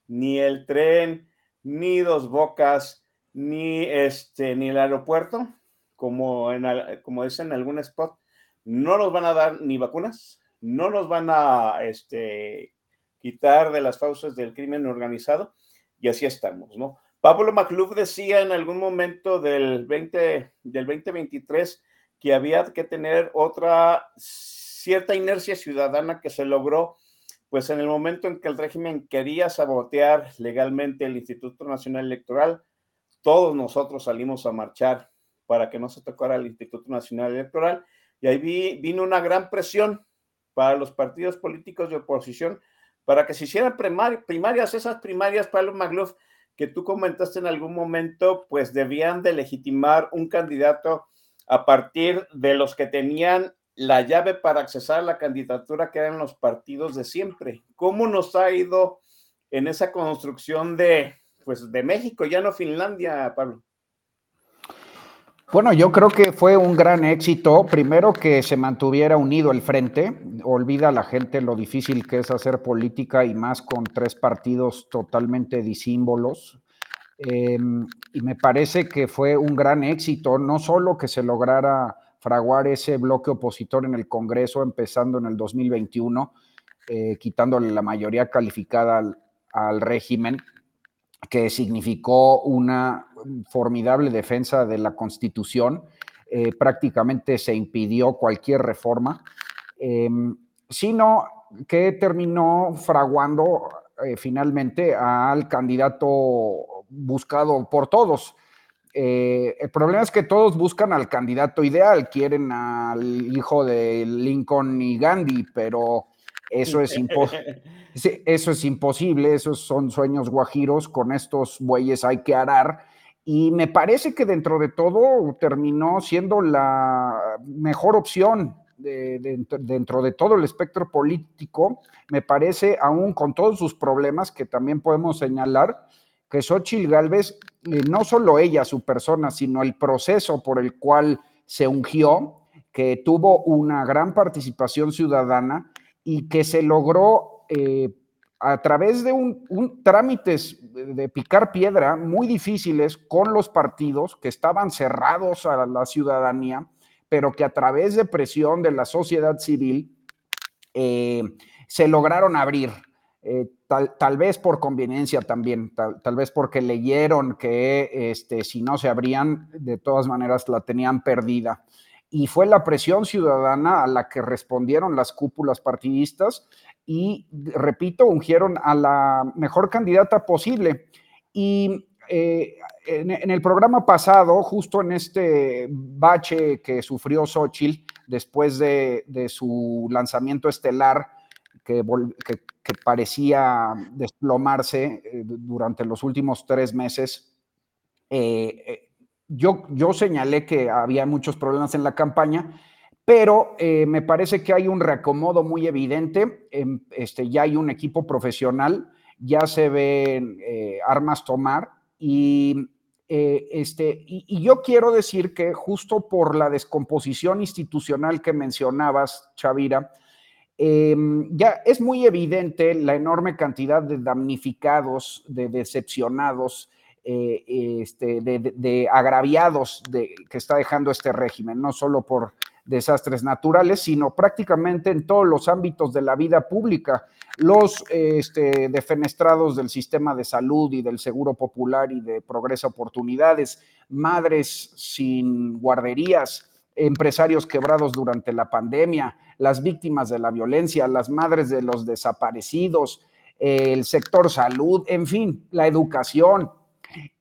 Ni el tren, ni dos bocas, ni este, ni el aeropuerto, como, en, como dicen en algún spot, no nos van a dar ni vacunas, no nos van a este, quitar de las fauces del crimen organizado, y así estamos, ¿no? Pablo Macluf decía en algún momento del, 20, del 2023 que había que tener otra cierta inercia ciudadana que se logró pues en el momento en que el régimen quería sabotear legalmente el Instituto Nacional Electoral, todos nosotros salimos a marchar para que no se tocara el Instituto Nacional Electoral. Y ahí vi, vino una gran presión para los partidos políticos de oposición para que se hicieran primarias, esas primarias, Pablo Magluf, que tú comentaste en algún momento, pues debían de legitimar un candidato a partir de los que tenían la llave para accesar a la candidatura que eran los partidos de siempre. ¿Cómo nos ha ido en esa construcción de, pues, de México, ya no Finlandia, Pablo? Bueno, yo creo que fue un gran éxito. Primero que se mantuviera unido el frente. Olvida la gente lo difícil que es hacer política y más con tres partidos totalmente disímbolos. Em, y me parece que fue un gran éxito, no solo que se lograra fraguar ese bloque opositor en el Congreso empezando en el 2021, eh, quitándole la mayoría calificada al, régimen, que significó una formidable defensa de la Constitución. Eh, prácticamente se impidió cualquier reforma, em, sino que terminó fraguando eh, finalmente al candidato buscado por todos. Eh, el problema es que todos buscan al candidato ideal, quieren al hijo de Lincoln y Gandhi, pero eso es, eso es imposible, esos son sueños guajiros, con estos bueyes hay que arar. Y me parece que dentro de todo terminó siendo la mejor opción dentro de todo el espectro político. Me parece, aún con todos sus problemas que también podemos señalar, que Xochitl Galvez, eh, no solo ella, su persona, sino el proceso por el cual se ungió, que tuvo una gran participación ciudadana y que se logró eh, a través de un, trámites de picar piedra muy difíciles con los partidos que estaban cerrados a la ciudadanía, pero que a través de presión de la sociedad civil eh, se lograron abrir. Eh, tal, vez por conveniencia también, tal, vez porque leyeron que este, si no se abrían, de todas maneras la tenían perdida y fue la presión ciudadana a la que respondieron las cúpulas partidistas y, repito, ungieron a la mejor candidata posible. Y eh, en, en, el programa pasado, justo en este bache que sufrió Xochitl después de, de su lanzamiento estelar, que, parecía desplomarse eh, durante los últimos tres meses, eh, yo, yo señalé que había muchos problemas en la campaña, pero eh, me parece que hay un reacomodo muy evidente, eh, este, ya hay un equipo profesional, ya se ven eh, armas tomar y, este, y, yo quiero decir que justo por la descomposición institucional que mencionabas, Chavira, ya es muy evidente la enorme cantidad de damnificados, de decepcionados, eh, este, de, agraviados que está dejando este régimen, no solo por desastres naturales, sino prácticamente en todos los ámbitos de la vida pública. Los este, defenestrados del sistema de salud y del seguro popular y de progreso oportunidades, madres sin guarderías, empresarios quebrados durante la pandemia, las víctimas de la violencia, las madres de los desaparecidos, el sector salud, en fin, la educación,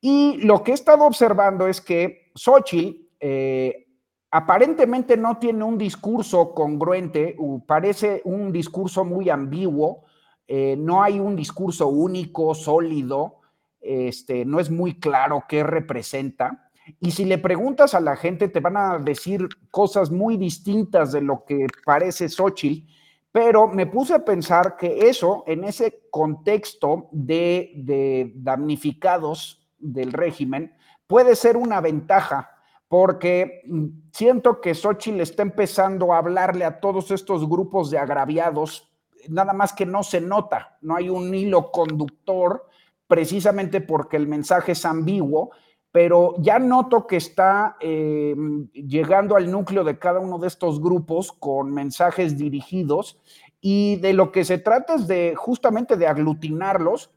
y lo que he estado observando es que Xochitl eh, aparentemente no tiene un discurso congruente, parece un discurso muy ambiguo, eh, no hay un discurso único, sólido, este, no es muy claro qué representa. Y si le preguntas a la gente, te van a decir cosas muy distintas de lo que parece Xochitl, pero me puse a pensar que eso, en ese contexto de, damnificados del régimen, puede ser una ventaja, porque mm, siento que Xochitl está empezando a hablarle a todos estos grupos de agraviados, nada más que no se nota, no hay un hilo conductor, precisamente porque el mensaje es ambiguo, pero ya noto que está eh, llegando al núcleo de cada uno de estos grupos con mensajes dirigidos y de lo que se trata es de justamente de aglutinarlos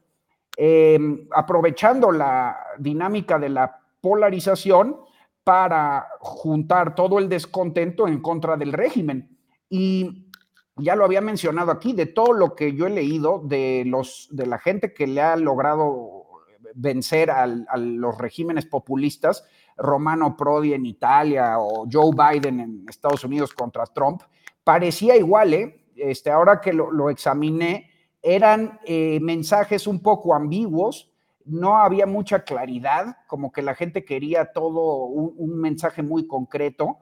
eh, aprovechando la dinámica de la polarización para juntar todo el descontento en contra del régimen. Y ya lo había mencionado aquí, de todo lo que yo he leído de, los, de la gente que le ha logrado vencer al, a los regímenes populistas, Romano Prodi en Italia o Joe Biden en Estados Unidos contra Trump, parecía igual, ¿eh? Este, ahora que lo, lo examiné, eran eh, mensajes un poco ambiguos, no había mucha claridad, como que la gente quería todo un, mensaje muy concreto,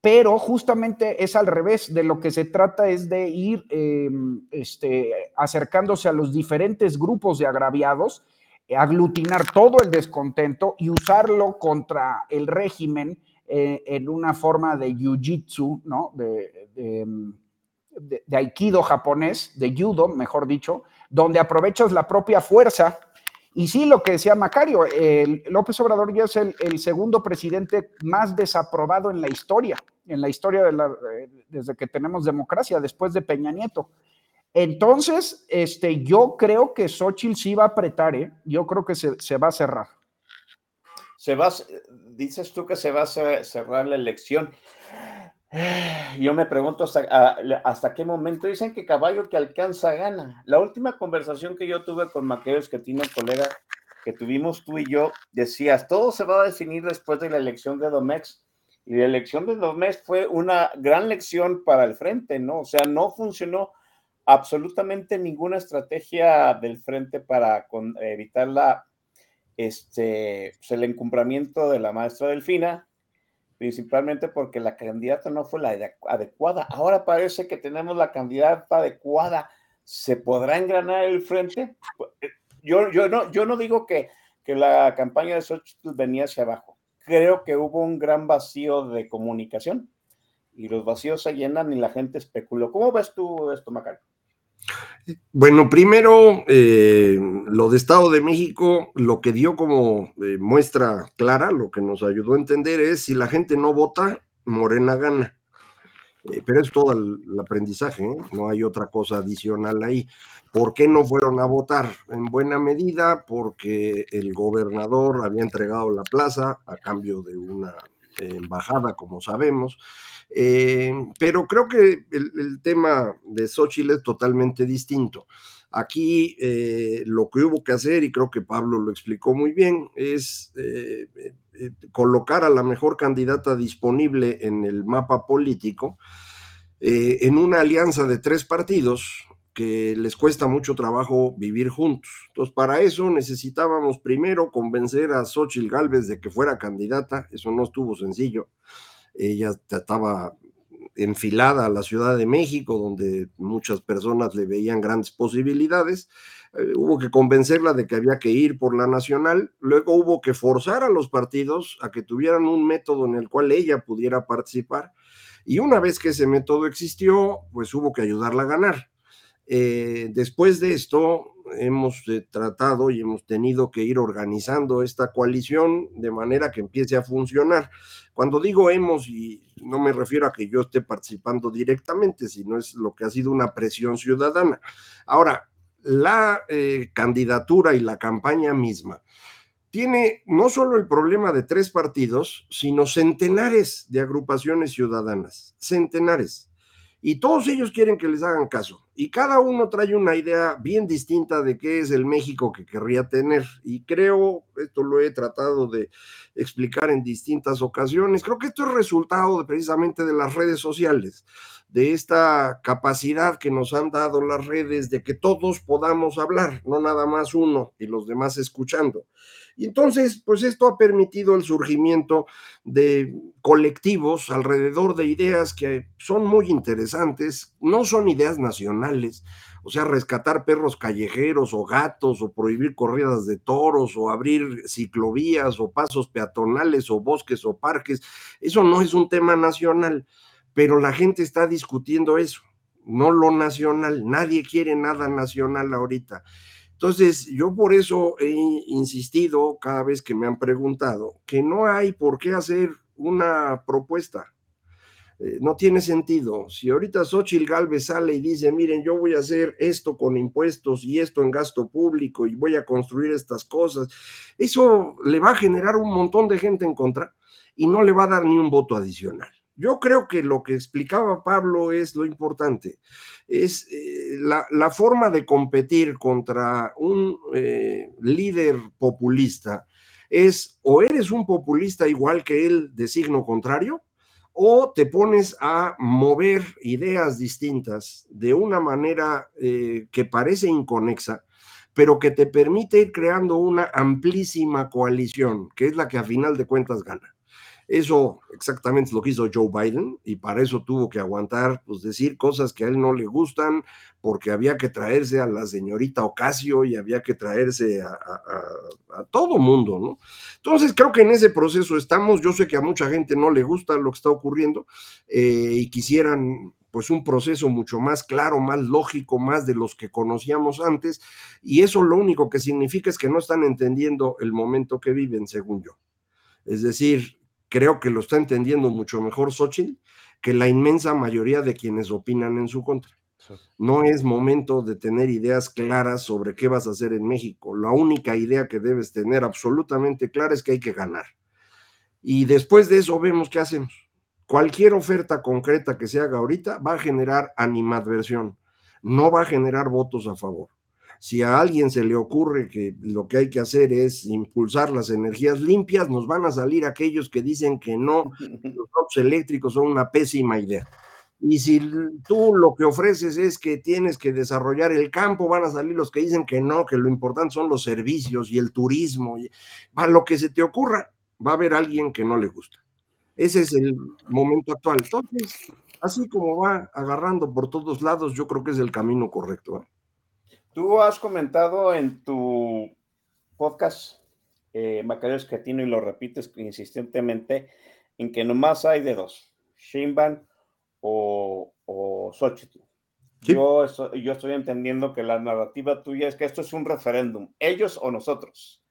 pero justamente es al revés, de lo que se trata es de ir eh, este, acercándose a los diferentes grupos de agraviados, aglutinar todo el descontento y usarlo contra el régimen eh, en una forma de jiu-jitsu, ¿no? De, aikido japonés, de judo, mejor dicho, donde aprovechas la propia fuerza. Y sí, lo que decía Macario, López Obrador ya es el, el, segundo presidente más desaprobado en la historia, en la historia de la, eh, desde que tenemos democracia, después de Peña Nieto. Entonces, este, yo creo que Xochitl sí va a apretar, ¿eh? yo creo que se, se va a cerrar. Se va, dices tú que se va a cerrar la elección. Yo me pregunto hasta, hasta qué momento dicen que caballo que alcanza gana. La última conversación que yo tuve con tiene un colega que tuvimos tú y yo, decías, todo se va a definir después de la elección de Domex. Y la elección de Domex fue una gran lección para el frente, ¿no? O sea, no funcionó absolutamente ninguna estrategia del frente para evitar la, este, pues el encumbramiento de la maestra Delfina principalmente porque la candidata no fue la adecuada. Ahora parece que tenemos la candidata adecuada. ¿Se podrá engranar el frente? Yo, yo, no, yo no digo que, que la campaña de Xochitl venía hacia abajo. Creo que hubo un gran vacío de comunicación y los vacíos se llenan y la gente especuló. ¿Cómo ves tú esto, Macario? Bueno, primero, eh, lo de Estado de México, lo que dio como eh, muestra clara, lo que nos ayudó a entender es si la gente no vota, Morena gana. Eh, pero es todo el, aprendizaje, no hay otra cosa adicional ahí. ¿Por qué no fueron a votar? En buena medida porque el gobernador había entregado la plaza a cambio de una embajada, como sabemos, eh, pero creo que el, tema de Xochitl es totalmente distinto. Aquí eh, lo que hubo que hacer, y creo que Pablo lo explicó muy bien, es eh, colocar a la mejor candidata disponible en el mapa político en una alianza de tres partidos que les cuesta mucho trabajo vivir juntos. Entonces, para eso necesitábamos primero convencer a Xochitl Gálvez de que fuera candidata, eso no estuvo sencillo. Ella estaba enfilada a la Ciudad de México, donde muchas personas le veían grandes posibilidades. Eh, hubo que convencerla de que había que ir por la nacional, luego hubo que forzar a los partidos a que tuvieran un método en el cual ella pudiera participar. Y una vez que ese método existió, pues hubo que ayudarla a ganar. Eh, después de esto, hemos eh, tratado y hemos tenido que ir organizando esta coalición de manera que empiece a funcionar. Cuando digo hemos, y no me refiero a que yo esté participando directamente, sino es lo que ha sido una presión ciudadana. Ahora, la eh, candidatura y la campaña misma tiene no solo el problema de tres partidos, sino centenares de agrupaciones ciudadanas, centenares y todos ellos quieren que les hagan caso. Y cada uno trae una idea bien distinta de qué es el México que querría tener. Y creo, esto lo he tratado de explicar en distintas ocasiones, creo que esto es resultado precisamente de las redes sociales, de esta capacidad que nos han dado las redes de que todos podamos hablar, no nada más uno y los demás escuchando. Y entonces, pues esto ha permitido el surgimiento de colectivos alrededor de ideas que son muy interesantes, no son ideas nacionales, o sea, rescatar perros callejeros o gatos o prohibir corridas de toros o abrir ciclovías o pasos peatonales o bosques o parques, eso no es un tema nacional, pero la gente está discutiendo eso, no lo nacional, nadie quiere nada nacional ahorita. Entonces, yo por eso he insistido cada vez que me han preguntado que no hay por qué hacer una propuesta. Eh, no tiene sentido. Si ahorita Xochitl Galvez sale y dice, miren, yo voy a hacer esto con impuestos y esto en gasto público y voy a construir estas cosas, eso le va a generar un montón de gente en contra y no le va a dar ni un voto adicional. Yo creo que lo que explicaba Pablo es lo importante, es eh, la, forma de competir contra un eh, líder populista, es o eres un populista igual que él de signo contrario, o te pones a mover ideas distintas de una manera eh, que parece inconexa, pero que te permite ir creando una amplísima coalición, que es la que a final de cuentas gana. Eso exactamente lo que hizo Joe Biden y para eso tuvo que aguantar, pues decir cosas que a él no le gustan, porque había que traerse a la señorita Ocasio y había que traerse a, todo mundo, ¿no? Entonces creo que en ese proceso estamos, yo sé que a mucha gente no le gusta lo que está ocurriendo eh, y quisieran pues un proceso mucho más claro, más lógico, más de los que conocíamos antes, y eso lo único que significa es que no están entendiendo el momento que viven, según yo. Es decir, creo que lo está entendiendo mucho mejor Xochitl que la inmensa mayoría de quienes opinan en su contra. No es momento de tener ideas claras sobre qué vas a hacer en México. La única idea que debes tener absolutamente clara es que hay que ganar. Y después de eso vemos qué hacemos. Cualquier oferta concreta que se haga ahorita va a generar animadversión, no va a generar votos a favor si a alguien se le ocurre que lo que hay que hacer es impulsar las energías limpias, nos van a salir aquellos que dicen que no, los autos eléctricos son una pésima idea. Y si tú lo que ofreces es que tienes que desarrollar el campo, van a salir los que dicen que no, que lo importante son los servicios y el turismo. Y, lo que se te ocurra, va a haber alguien que no le gusta. Ese es el momento actual. Entonces, así como va agarrando por todos lados, yo creo que es el camino correcto. ¿eh? Tú has comentado en tu podcast, eh, Macario Escatino, y lo repites insistentemente, en que nomás hay de dos, Shimban o, o Xochitl. Yo, yo estoy entendiendo que la narrativa tuya es que esto es un referéndum, ellos o nosotros.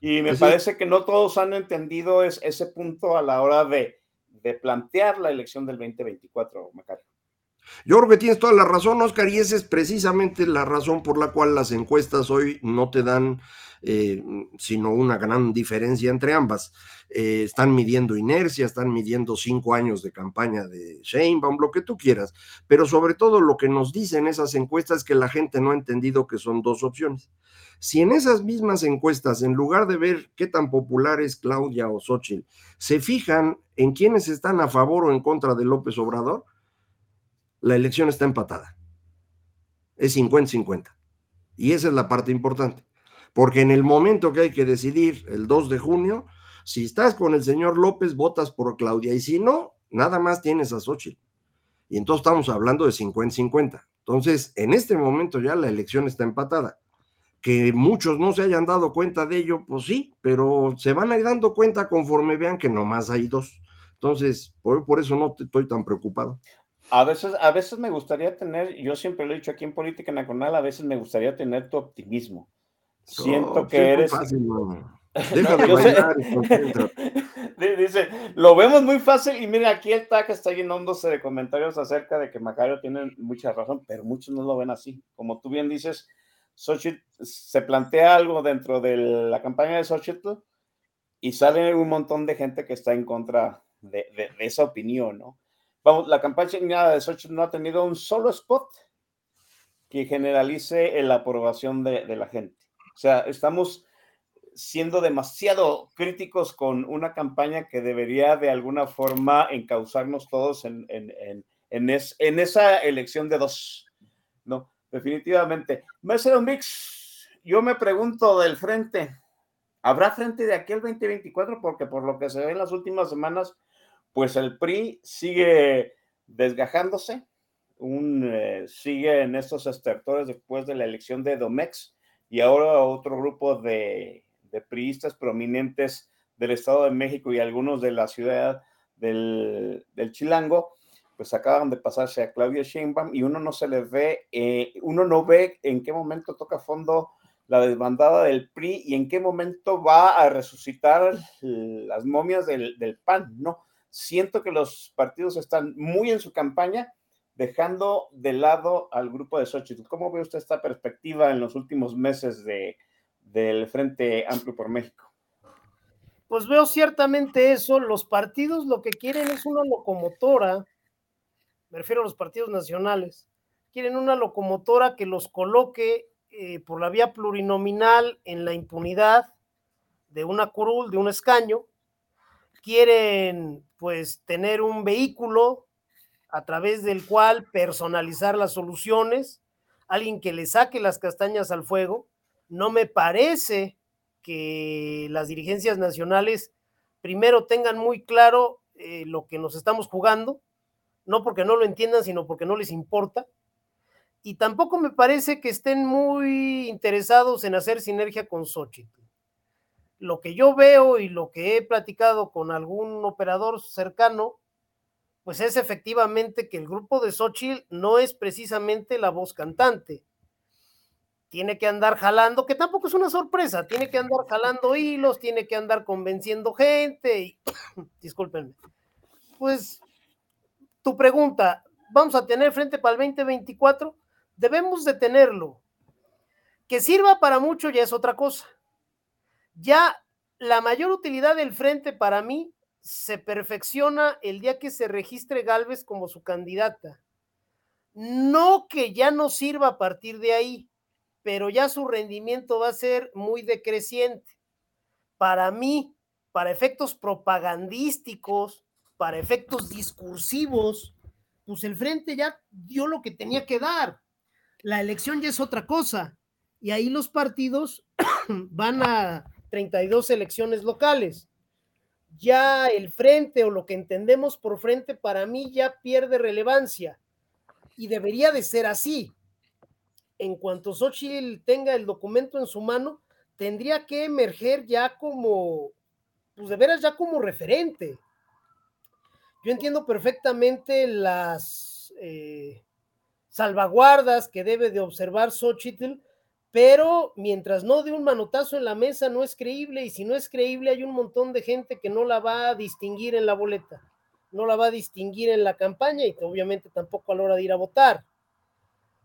y me parece que no todos han entendido es, ese punto a la hora de, de plantear la elección del 2024, Macario. Yo creo que tienes toda la razón, Oscar, y esa es precisamente la razón por la cual las encuestas hoy no te dan eh, sino una gran diferencia entre ambas. Eh, están midiendo inercia, están midiendo cinco años de campaña de Sheinbaum, lo que tú quieras, pero sobre todo lo que nos dicen esas encuestas es que la gente no ha entendido que son dos opciones. Si en esas mismas encuestas, en lugar de ver qué tan popular es Claudia o Xochitl, se fijan en quiénes están a favor o en contra de López Obrador, la elección está empatada. Es 50-50. Y esa es la parte importante. Porque en el momento que hay que decidir, el 2 de junio, si estás con el señor López, votas por Claudia. Y si no, nada más tienes a Xochitl. Y entonces estamos hablando de 50-50. Entonces, en este momento ya la elección está empatada. Que muchos no se hayan dado cuenta de ello, pues sí, pero se van a ir dando cuenta conforme vean que nomás hay dos. Entonces, por, por eso no estoy tan preocupado. A veces, a veces me gustaría tener, yo siempre lo he dicho aquí en Política Nacional, a veces me gustaría tener tu optimismo. Siento No, que eres... fácil, no. No, bailar y Dice, lo vemos muy fácil y mira, aquí el TAC está llenándose de comentarios acerca de que Macario tiene mucha razón, pero muchos no lo ven así. Como tú bien dices, Xochitl se plantea algo dentro de la campaña de Xochitl y sale un montón de gente que está en contra de, de- de esa opinión, ¿no? Vamos, la campaña de Xochitl no ha tenido un solo spot que generalice la aprobación de, la gente. O sea, estamos siendo demasiado críticos con una campaña que debería de alguna forma encauzarnos todos en, en, en, en es- en esa elección de dos. No, definitivamente. Un mix. Yo me pregunto del frente, ¿habrá frente de aquí al 2024? Porque por lo que se ve en las últimas semanas, pues el PRI sigue desgajándose, un, eh, sigue en estos estertores después de la elección de Domex y ahora otro grupo de, priistas prominentes del Estado de México y algunos de la ciudad del, del Chilango, pues acaban de pasarse a Claudia Sheinbaum y uno no se les ve, eh, uno no ve en qué momento toca fondo la desbandada del PRI y en qué momento va a resucitar las momias del, del PAN, ¿no? Siento que los partidos están muy en su campaña, dejando de lado al grupo de Xochitl. ¿Cómo ve usted esta perspectiva en los últimos meses de, del Frente Amplio por México? Pues veo ciertamente eso. Los partidos lo que quieren es una locomotora, me refiero a los partidos nacionales, quieren una locomotora que los coloque eh, por la vía plurinominal en la impunidad de una curul, de un escaño. Quieren pues tener un vehículo a través del cual personalizar las soluciones, alguien que le saque las castañas al fuego. No me parece que las dirigencias nacionales primero tengan muy claro eh, lo que nos estamos jugando, no porque no lo entiendan, sino porque no les importa. Y tampoco me parece que estén muy interesados en hacer sinergia con Xochitl. Lo que yo veo y lo que he platicado con algún operador cercano, pues es efectivamente que el grupo de Xochitl no es precisamente la voz cantante. Tiene que andar jalando, que tampoco es una sorpresa, tiene que andar jalando hilos, tiene que andar convenciendo gente y, discúlpenme, pues tu pregunta, ¿vamos a tener frente para el 2024? Debemos de tenerlo. Que sirva para mucho ya es otra cosa. Ya la mayor utilidad del frente para mí se perfecciona el día que se registre Galvez como su candidata. No que ya no sirva a partir de ahí, pero ya su rendimiento va a ser muy decreciente. Para mí, para efectos propagandísticos, para efectos discursivos, pues el frente ya dio lo que tenía que dar. La elección ya es otra cosa. Y ahí los partidos van a 32 elecciones locales. Ya el frente o lo que entendemos por frente para mí ya pierde relevancia. Y debería de ser así. En cuanto Xochitl tenga el documento en su mano, tendría que emerger ya como, pues de veras ya como referente. Yo entiendo perfectamente las eh, salvaguardas que debe de observar Xochitl, pero mientras no dé un manotazo en la mesa no es creíble y si no es creíble hay un montón de gente que no la va a distinguir en la boleta, no la va a distinguir en la campaña y obviamente tampoco a la hora de ir a votar.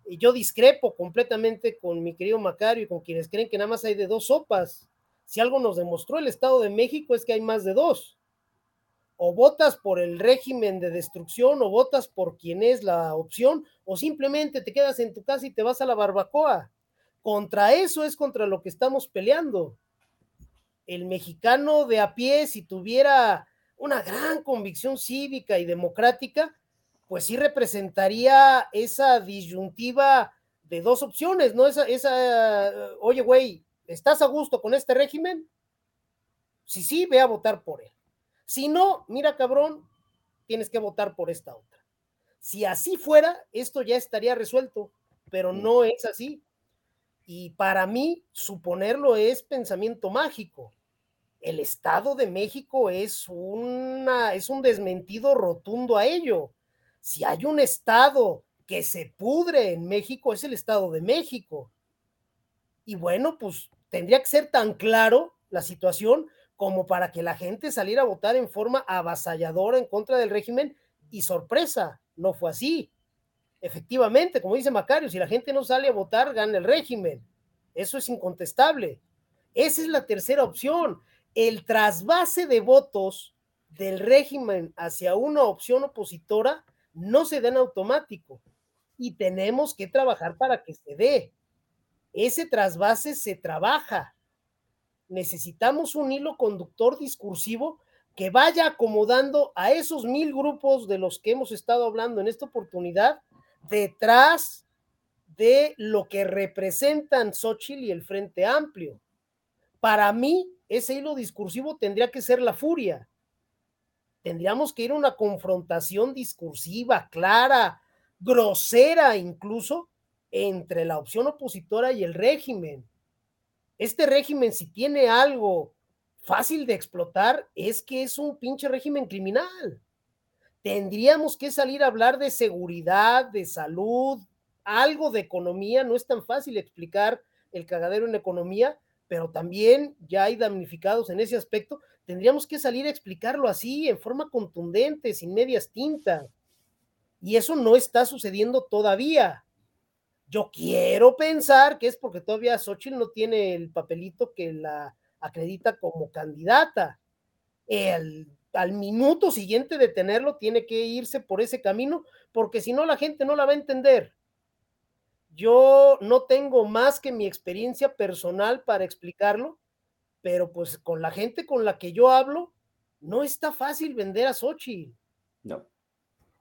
yo discrepo completamente con mi querido Macario y con quienes creen que nada más hay de dos sopas. Si algo nos demostró el Estado de México es que hay más de dos. O votas por el régimen de destrucción o votas por quien es la opción o simplemente te quedas en tu casa y te vas a la barbacoa. Contra eso es contra lo que estamos peleando. El mexicano de a pie, si tuviera una gran convicción cívica y democrática, pues sí representaría esa disyuntiva de dos opciones, ¿no? Esa, esa, oye, güey, ¿estás a gusto con este régimen? Si sí, ve a votar por él. Si no, mira, cabrón, tienes que votar por esta otra. Si así fuera, esto ya estaría resuelto, pero no es así. Y para mí, suponerlo es pensamiento mágico. El Estado de México es, una, es un desmentido rotundo a ello si hay un estado que se pudre en México, es el Estado de México. Y bueno, pues tendría que ser tan claro la situación como para que la gente saliera a votar en forma avasalladora en contra del régimen y sorpresa, no fue así. Efectivamente, como dice Macario, si la gente no sale a votar, gana el régimen. Eso es incontestable. Esa es la tercera opción. El trasvase de votos del régimen hacia una opción opositora no se da en automático y tenemos que trabajar para que se dé. Ese trasvase se trabaja. Necesitamos un hilo conductor discursivo que vaya acomodando a esos mil grupos de los que hemos estado hablando en esta oportunidad detrás de lo que representan Xochitl y el Frente Amplio. Para mí, ese hilo discursivo tendría que ser la furia tendríamos que ir a una confrontación discursiva, clara, grosera incluso, entre la opción opositora y el régimen. Este régimen, si tiene algo fácil de explotar, es que es un pinche régimen criminal. Tendríamos que salir a hablar de seguridad, de salud, algo de economía. No es tan fácil explicar el cagadero en economía, pero también ya hay damnificados en ese aspecto tendríamos que salir a explicarlo así, en forma contundente, sin medias tintas. Y eso no está sucediendo todavía. Yo quiero pensar que es porque todavía Xochitl no tiene el papelito que la acredita como candidata. El, al minuto siguiente de tenerlo, tiene que irse por ese camino, porque si no, la gente no la va a entender. Yo no tengo más que mi experiencia personal para explicarlo pero pues con la gente con la que yo hablo, no está fácil vender a Sochi. No.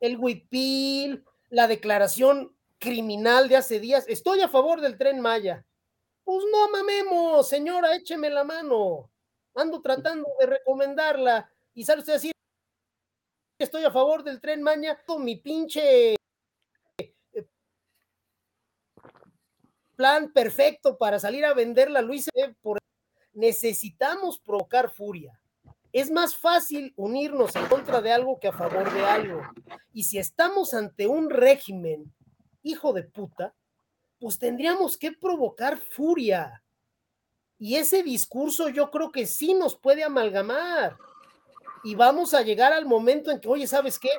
El huipil, la declaración criminal de hace días, estoy a favor del tren Maya. Pues no mamemos, señora, écheme la mano. Ando tratando de recomendarla. Y sale usted a decir, estoy a favor del tren Maya, mi pinche eh, plan perfecto para salir a venderla, Luis, por necesitamos provocar furia. Es más fácil unirnos en contra de algo que a favor de algo. Y si estamos ante un régimen, hijo de puta, pues tendríamos que provocar furia. Y ese discurso yo creo que sí nos puede amalgamar. Y vamos a llegar al momento en que, oye, ¿sabes qué?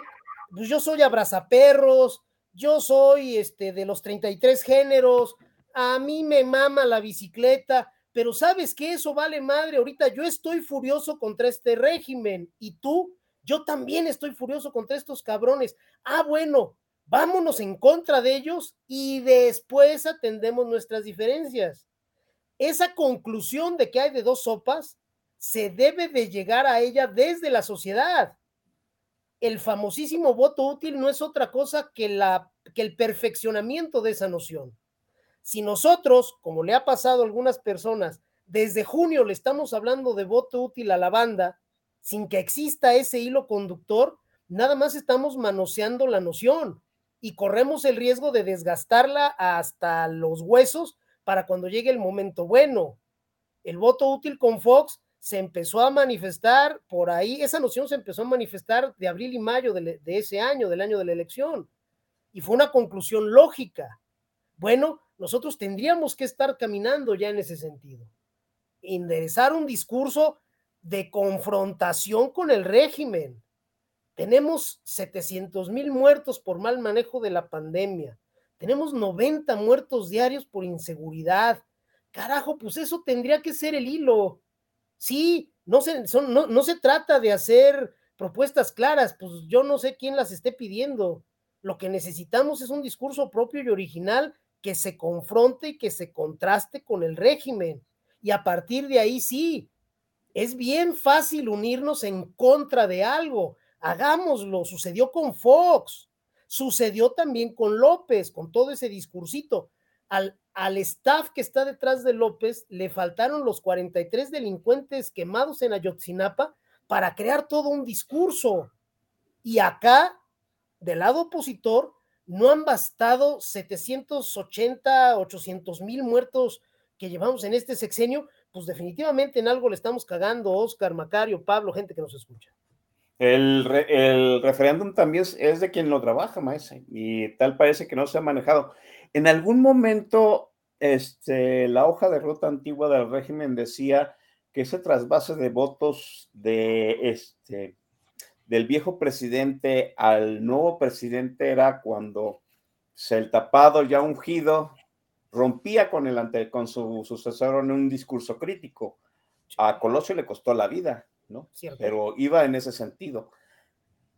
Pues yo soy abrazaperros, yo soy este de los 33 géneros, a mí me mama la bicicleta, pero sabes que eso vale madre. Ahorita yo estoy furioso contra este régimen y tú, yo también estoy furioso contra estos cabrones. Ah, bueno, vámonos en contra de ellos y después atendemos nuestras diferencias. Esa conclusión de que hay de dos sopas se debe de llegar a ella desde la sociedad. El famosísimo voto útil no es otra cosa que, la, que el perfeccionamiento de esa noción. Si nosotros, como le ha pasado a algunas personas, desde junio le estamos hablando de voto útil a la banda, sin que exista ese hilo conductor, nada más estamos manoseando la noción y corremos el riesgo de desgastarla hasta los huesos para cuando llegue el momento bueno. El voto útil con Fox se empezó a manifestar por ahí, esa noción se empezó a manifestar de abril y mayo de, ese año, del año de la elección, y fue una conclusión lógica. Bueno, nosotros tendríamos que estar caminando ya en ese sentido. Enderezar un discurso de confrontación con el régimen. Tenemos 700 mil muertos por mal manejo de la pandemia. Tenemos 90 muertos diarios por inseguridad. Carajo, pues eso tendría que ser el hilo. Sí, no se, no, no se trata de hacer propuestas claras, pues yo no sé quién las esté pidiendo. Lo que necesitamos es un discurso propio y original que se confronte y que se contraste con el régimen. Y a partir de ahí sí, es bien fácil unirnos en contra de algo. Hagámoslo. Sucedió con Fox, sucedió también con López, con todo ese discursito. Al, al staff que está detrás de López le faltaron los 43 delincuentes quemados en Ayotzinapa para crear todo un discurso. Y acá, del lado opositor, no han bastado 780, 800 mil muertos que llevamos en este sexenio, pues definitivamente en algo le estamos cagando, Oscar, Macario, Pablo, gente que nos escucha. El, referéndum también es, es, de quien lo trabaja, maese, y tal parece que no se ha manejado. En algún momento, este, la hoja de ruta antigua del régimen decía que ese trasvase de votos de este, del viejo presidente al nuevo presidente era cuando el tapado ya ungido rompía con, el ante, con su sucesor en un discurso crítico. A Colosio le costó la vida, ¿no? Cierto. Pero iba en ese sentido.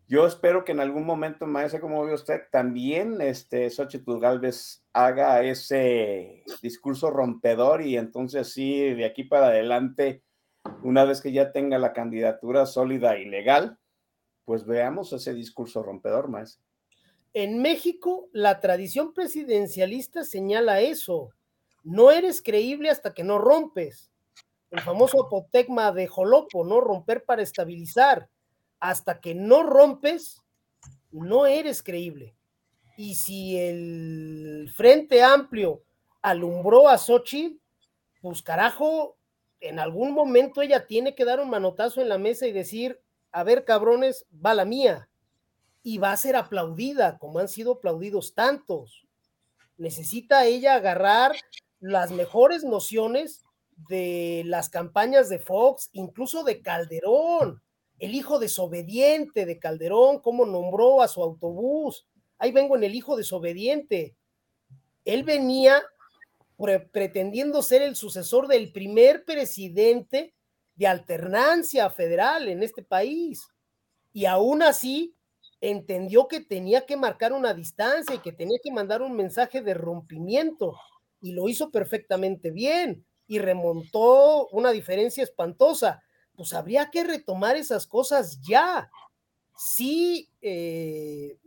Yo espero que en algún momento, maestro, como ve usted, también este Xochitl Galvez haga ese discurso rompedor y entonces sí, de aquí para adelante, una vez que ya tenga la candidatura sólida y legal, pues veamos ese discurso rompedor, maestro. En México, la tradición presidencialista señala eso. No eres creíble hasta que no rompes. El famoso apotecma de Jolopo, ¿no? Romper para estabilizar. Hasta que no rompes, no eres creíble. Y si el Frente Amplio alumbró a Xochitl, pues carajo, en algún momento ella tiene que dar un manotazo en la mesa y decir, a ver, cabrones, va la mía y va a ser aplaudida, como han sido aplaudidos tantos. Necesita ella agarrar las mejores nociones de las campañas de Fox, incluso de Calderón, el hijo desobediente de Calderón, cómo nombró a su autobús. Ahí vengo en el hijo desobediente. Él venía pre pretendiendo ser el sucesor del primer presidente de alternancia federal en este país. Y aún así entendió que tenía que marcar una distancia y que tenía que mandar un mensaje de rompimiento y lo hizo perfectamente bien y remontó una diferencia espantosa. Pues habría que retomar esas cosas ya. Si eh,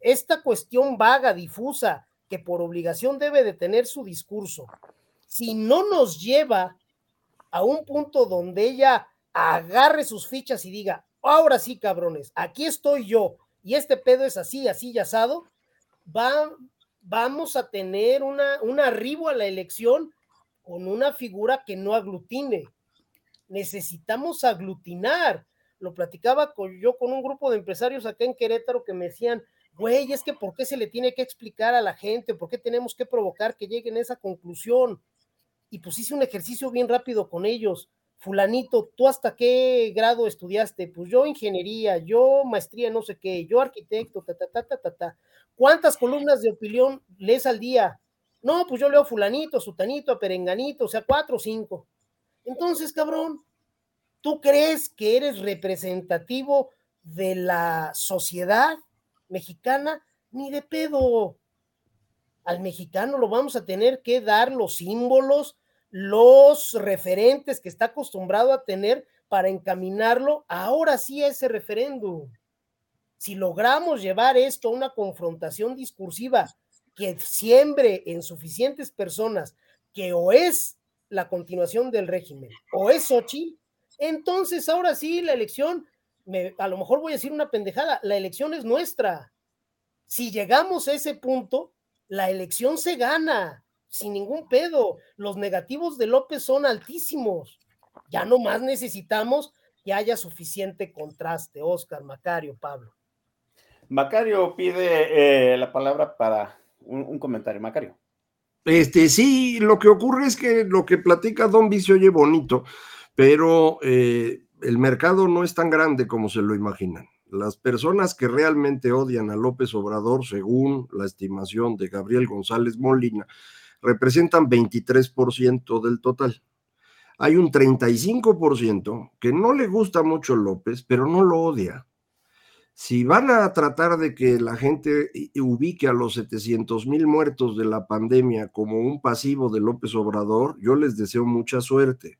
esta cuestión vaga, difusa, que por obligación debe de tener su discurso, si no nos lleva a un punto donde ella agarre sus fichas y diga, ahora sí, cabrones, aquí estoy yo, y este pedo es así, así y asado, va, vamos a tener una, un arribo a la elección con una figura que no aglutine. Necesitamos aglutinar. Lo platicaba yo con un grupo de empresarios acá en Querétaro que me decían, güey, es que ¿por qué se le tiene que explicar a la gente? ¿Por qué tenemos que provocar que lleguen a esa conclusión? Y pues hice un ejercicio bien rápido con ellos fulanito, ¿tú hasta qué grado estudiaste? Pues yo ingeniería, yo maestría, no sé qué, yo arquitecto, ta, ta, ta, ta, ta, ta. ¿Cuántas columnas de opinión lees al día? No, pues yo leo fulanito, sutanito, perenganito, o sea, cuatro o cinco. Entonces, cabrón, ¿tú crees que eres representativo de la sociedad mexicana? Ni de pedo. Al mexicano lo vamos a tener que dar los símbolos, los referentes que está acostumbrado a tener para encaminarlo ahora sí a ese referéndum. Si logramos llevar esto a una confrontación discursiva que siembre en suficientes personas que o es la continuación del régimen o es Xochitl, entonces ahora sí la elección, a lo mejor voy a decir una pendejada, la elección es nuestra. Si llegamos a ese punto, la elección se gana sin ningún pedo. Los negativos de López son altísimos. Ya no más necesitamos que haya suficiente contraste. Oscar, Macario, Pablo. Macario pide eh, la palabra para un, comentario. Macario. Este, sí, lo que ocurre es que lo que platica Don Vicio oye bonito, pero eh, el mercado no es tan grande como se lo imaginan. Las personas que realmente odian a López Obrador, según la estimación de Gabriel González Molina, representan 23% del total. Hay un 35% que no le gusta mucho López, pero no lo odia. Si van a tratar de que la gente ubique a los 700 mil muertos de la pandemia como un pasivo de López Obrador, yo les deseo mucha suerte.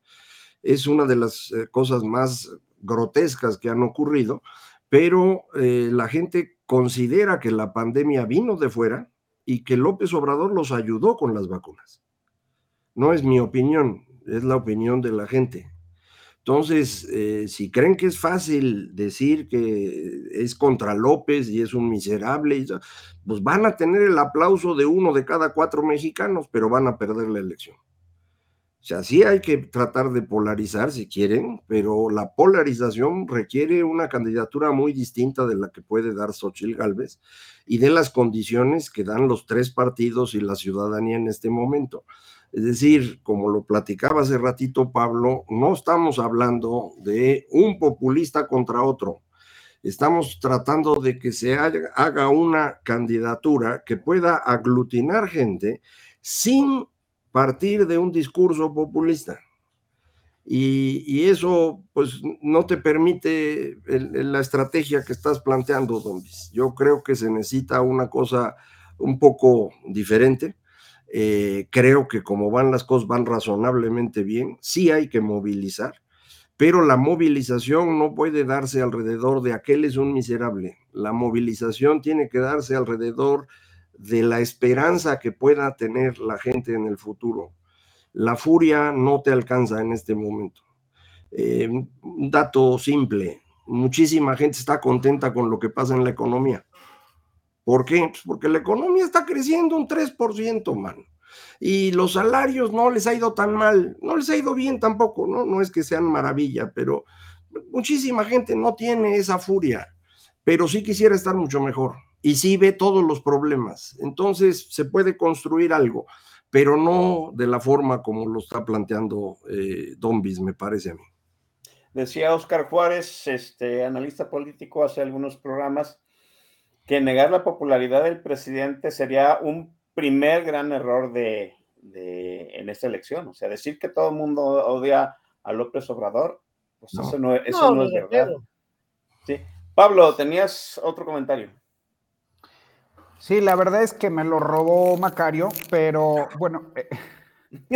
Es una de las eh, cosas más grotescas que han ocurrido, pero eh, la gente considera que la pandemia vino de fuera y que López Obrador los ayudó con las vacunas. No es mi opinión, es la opinión de la gente. Entonces, eh, si creen que es fácil decir que es contra López y es un miserable, pues van a tener el aplauso de uno de cada cuatro mexicanos, pero van a perder la elección. O sea, sí hay que tratar de polarizar si quieren, pero la polarización requiere una candidatura muy distinta de la que puede dar Xochitl Gálvez y de las condiciones que dan los tres partidos y la ciudadanía en este momento. Es decir, como lo platicaba hace ratito Pablo, no estamos hablando de un populista contra otro. Estamos tratando de que se haga una candidatura que pueda aglutinar gente sin partir de un discurso populista. Y, eso pues no te permite la estrategia que estás planteando, Don Yo creo que se necesita una cosa un poco diferente eh, creo que como van las cosas, van razonablemente bien. Sí hay que movilizar, pero la movilización no puede darse alrededor de aquel es un miserable. La movilización tiene que darse alrededor de la esperanza que pueda tener la gente en el futuro. La furia no te alcanza en este momento. Eh, un dato simple, muchísima gente está contenta con lo que pasa en la economía ¿Por qué? Pues porque la economía está creciendo un 3%, man. Y los salarios no les ha ido tan mal, no les ha ido bien tampoco, ¿no? No es que sean maravilla, pero muchísima gente no tiene esa furia, pero sí quisiera estar mucho mejor y sí ve todos los problemas. Entonces se puede construir algo, pero no de la forma como lo está planteando eh, Dombis, me parece a mí. Decía Oscar Juárez, este analista político, hace algunos programas, que negar la popularidad del presidente sería un primer gran error de, en esta elección. O sea, decir que todo el mundo odia a López Obrador, pues eso no, es verdad. Sí. Pablo, tenías otro comentario. Sí, la verdad es que me lo robó Macario, pero bueno. Eh,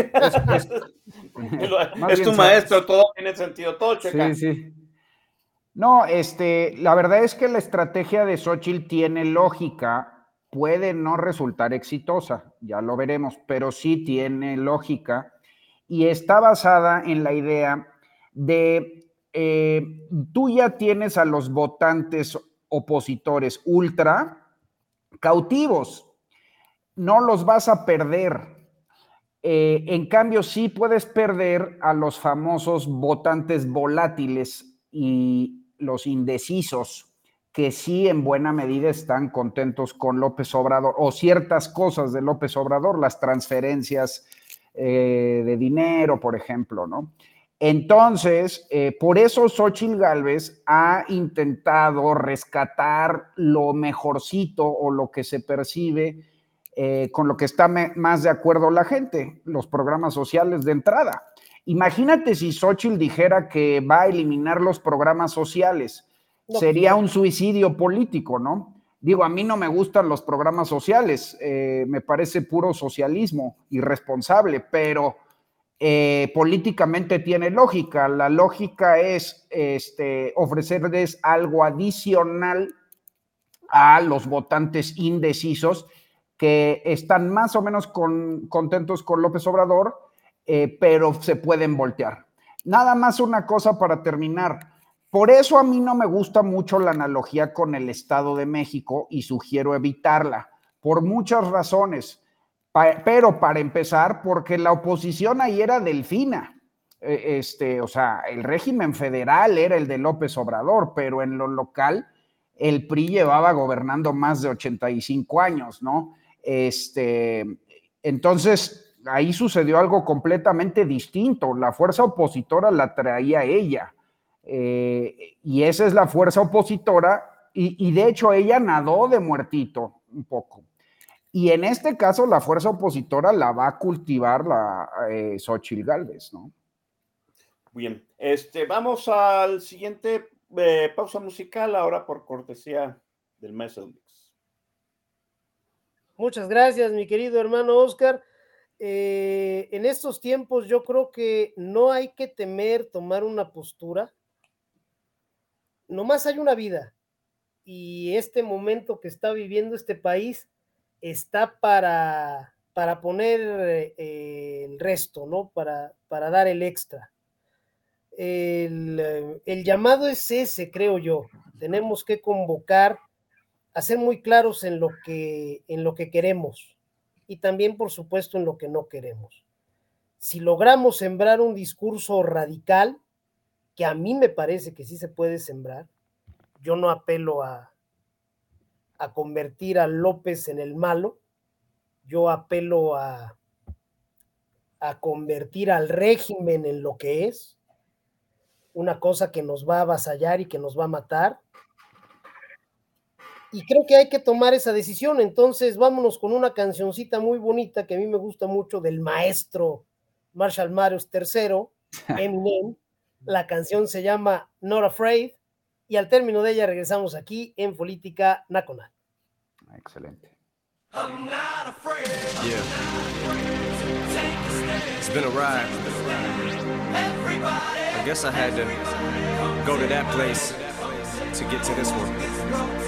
es, tu maestro, todo tiene sentido, todo checa. Sí, sí. No, este, la verdad es que la estrategia de Xochitl tiene lógica, puede no resultar exitosa, ya lo veremos, pero sí tiene lógica y está basada en la idea de eh, tú ya tienes a los votantes opositores ultra cautivos, no los vas a perder. Eh, en cambio, sí puedes perder a los famosos votantes volátiles y, los indecisos que sí en buena medida están contentos con López Obrador o ciertas cosas de López Obrador, las transferencias eh, de dinero, por ejemplo, ¿no? Entonces, eh, por eso Xochitl Gálvez ha intentado rescatar lo mejorcito o lo que se percibe eh, con lo que está más de acuerdo la gente, los programas sociales de entrada. Imagínate si Xochitl dijera que va a eliminar los programas sociales. Sería un suicidio político, ¿no? Digo, a mí no me gustan los programas sociales, eh, me parece puro socialismo irresponsable, pero eh, políticamente tiene lógica. La lógica es este, ofrecerles algo adicional a los votantes indecisos que están más o menos contentos con López Obrador, eh, pero se pueden voltear. Nada más una cosa para terminar. Por eso a mí no me gusta mucho la analogía con el Estado de México y sugiero evitarla, por muchas razones. pero para empezar, porque la oposición ahí era delfina. E, este, o sea, el régimen federal era el de López Obrador, pero en lo local el PRI llevaba gobernando más de 85 años, ¿no? Este, entonces, ahí sucedió algo completamente distinto. La fuerza opositora la traía ella. Eh, y esa es la fuerza opositora, y, y, de hecho ella nadó de muertito un poco. Y en este caso la fuerza opositora la va a cultivar la eh, Xochitl Galvez, ¿no? Bien, este, vamos al siguiente eh, pausa musical ahora por cortesía del maestro Mix. Muchas gracias, mi querido hermano Oscar. Eh, en estos tiempos yo creo que no hay que temer tomar una postura. Nomás hay una vida y este momento que está viviendo este país está para, para poner eh, el resto, ¿no? Para, para dar el extra. El, eh, el, llamado es ese, creo yo. Tenemos que convocar a ser muy claros en lo que, en lo que queremos y también, por supuesto, en lo que no queremos. Si logramos sembrar un discurso radical, que a mí me parece que sí se puede sembrar, yo no apelo a, a convertir a López en el malo, yo apelo a, a convertir al régimen en lo que es, una cosa que nos va a avasallar y que nos va a matar. Y creo que hay que tomar esa decisión. Entonces, vámonos con una cancioncita muy bonita que a mí me gusta mucho del maestro Marshall Mathews III, Eminem. La canción se llama Not Afraid y al término de ella regresamos aquí en Política Nacional. Excelente. I'm not afraid. Yeah. It's been a ride. I guess I had to go to that place to get to this one.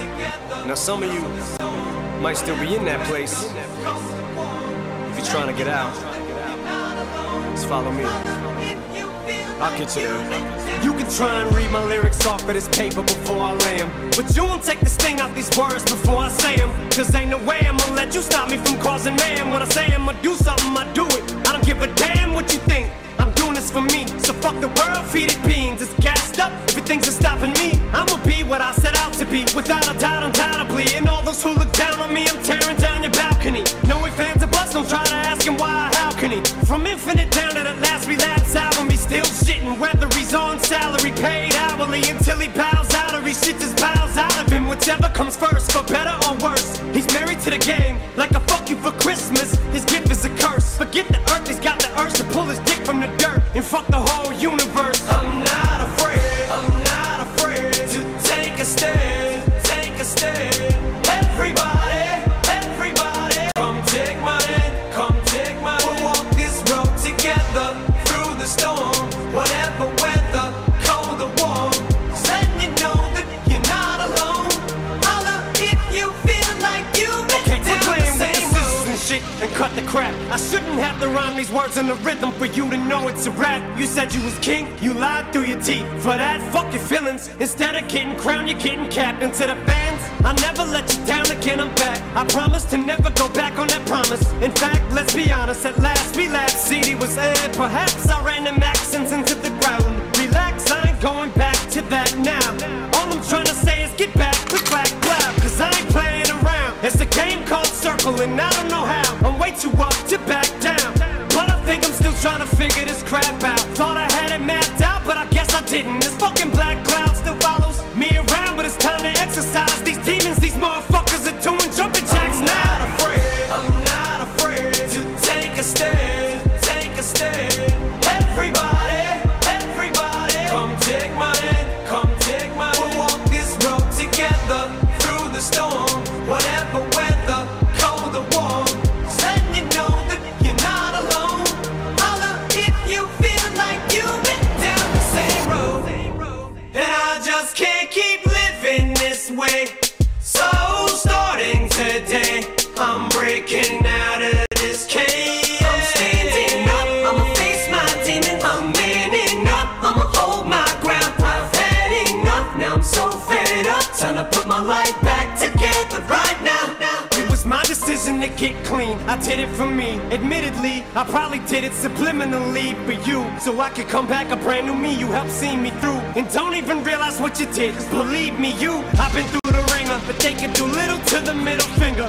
Now, some of you might still be in that place. If you're trying to get out, just follow me. I'll get you there. You can try and read my lyrics off of this paper before I lay 'em, But you won't take the sting out these words before I say 'em. Cause ain't no way I'm gonna let you stop me from causing man. When I say I'm gonna do something, I do it. I don't give a damn what you think. This for me. So fuck the world, feed it beans. It's gassed up. Everything's just stopping me. I'ma be what I set out to be. Without a doubt, undoubtedly. And all those who look down on me, I'm tearing down your balcony. No ifs, fans of bust, don't try to ask him why, how can he? From infinite down to the last relapse album, he's still shitting. Whether he's on salary, paid hourly, until he bows out or he shits his bowels out of him. Whichever comes first, for better or worse. He's married to the game, like a fuck you for Christmas. His gift is a curse. Forget the earth, he's got the urge to pull his dick from the dirt and fuck the whole universe. Cut the crap. I shouldn't have to rhyme these words in the rhythm for you to know it's a rap. You said you was king, you lied through your teeth. For that, fuck your feelings. Instead of getting crowned, you're getting capped. To the fans, I'll never let you down again, I'm back. I promise to never go back on that promise. In fact, let's be honest, at last we laughed. CD was aired, perhaps I ran the accents you up to back I did it for me. Admittedly, I probably did it subliminally for you. So I could come back a brand new me. You helped see me through. And don't even realize what you did. Cause believe me, you, I've been through the ringer. But they can do little to the middle finger.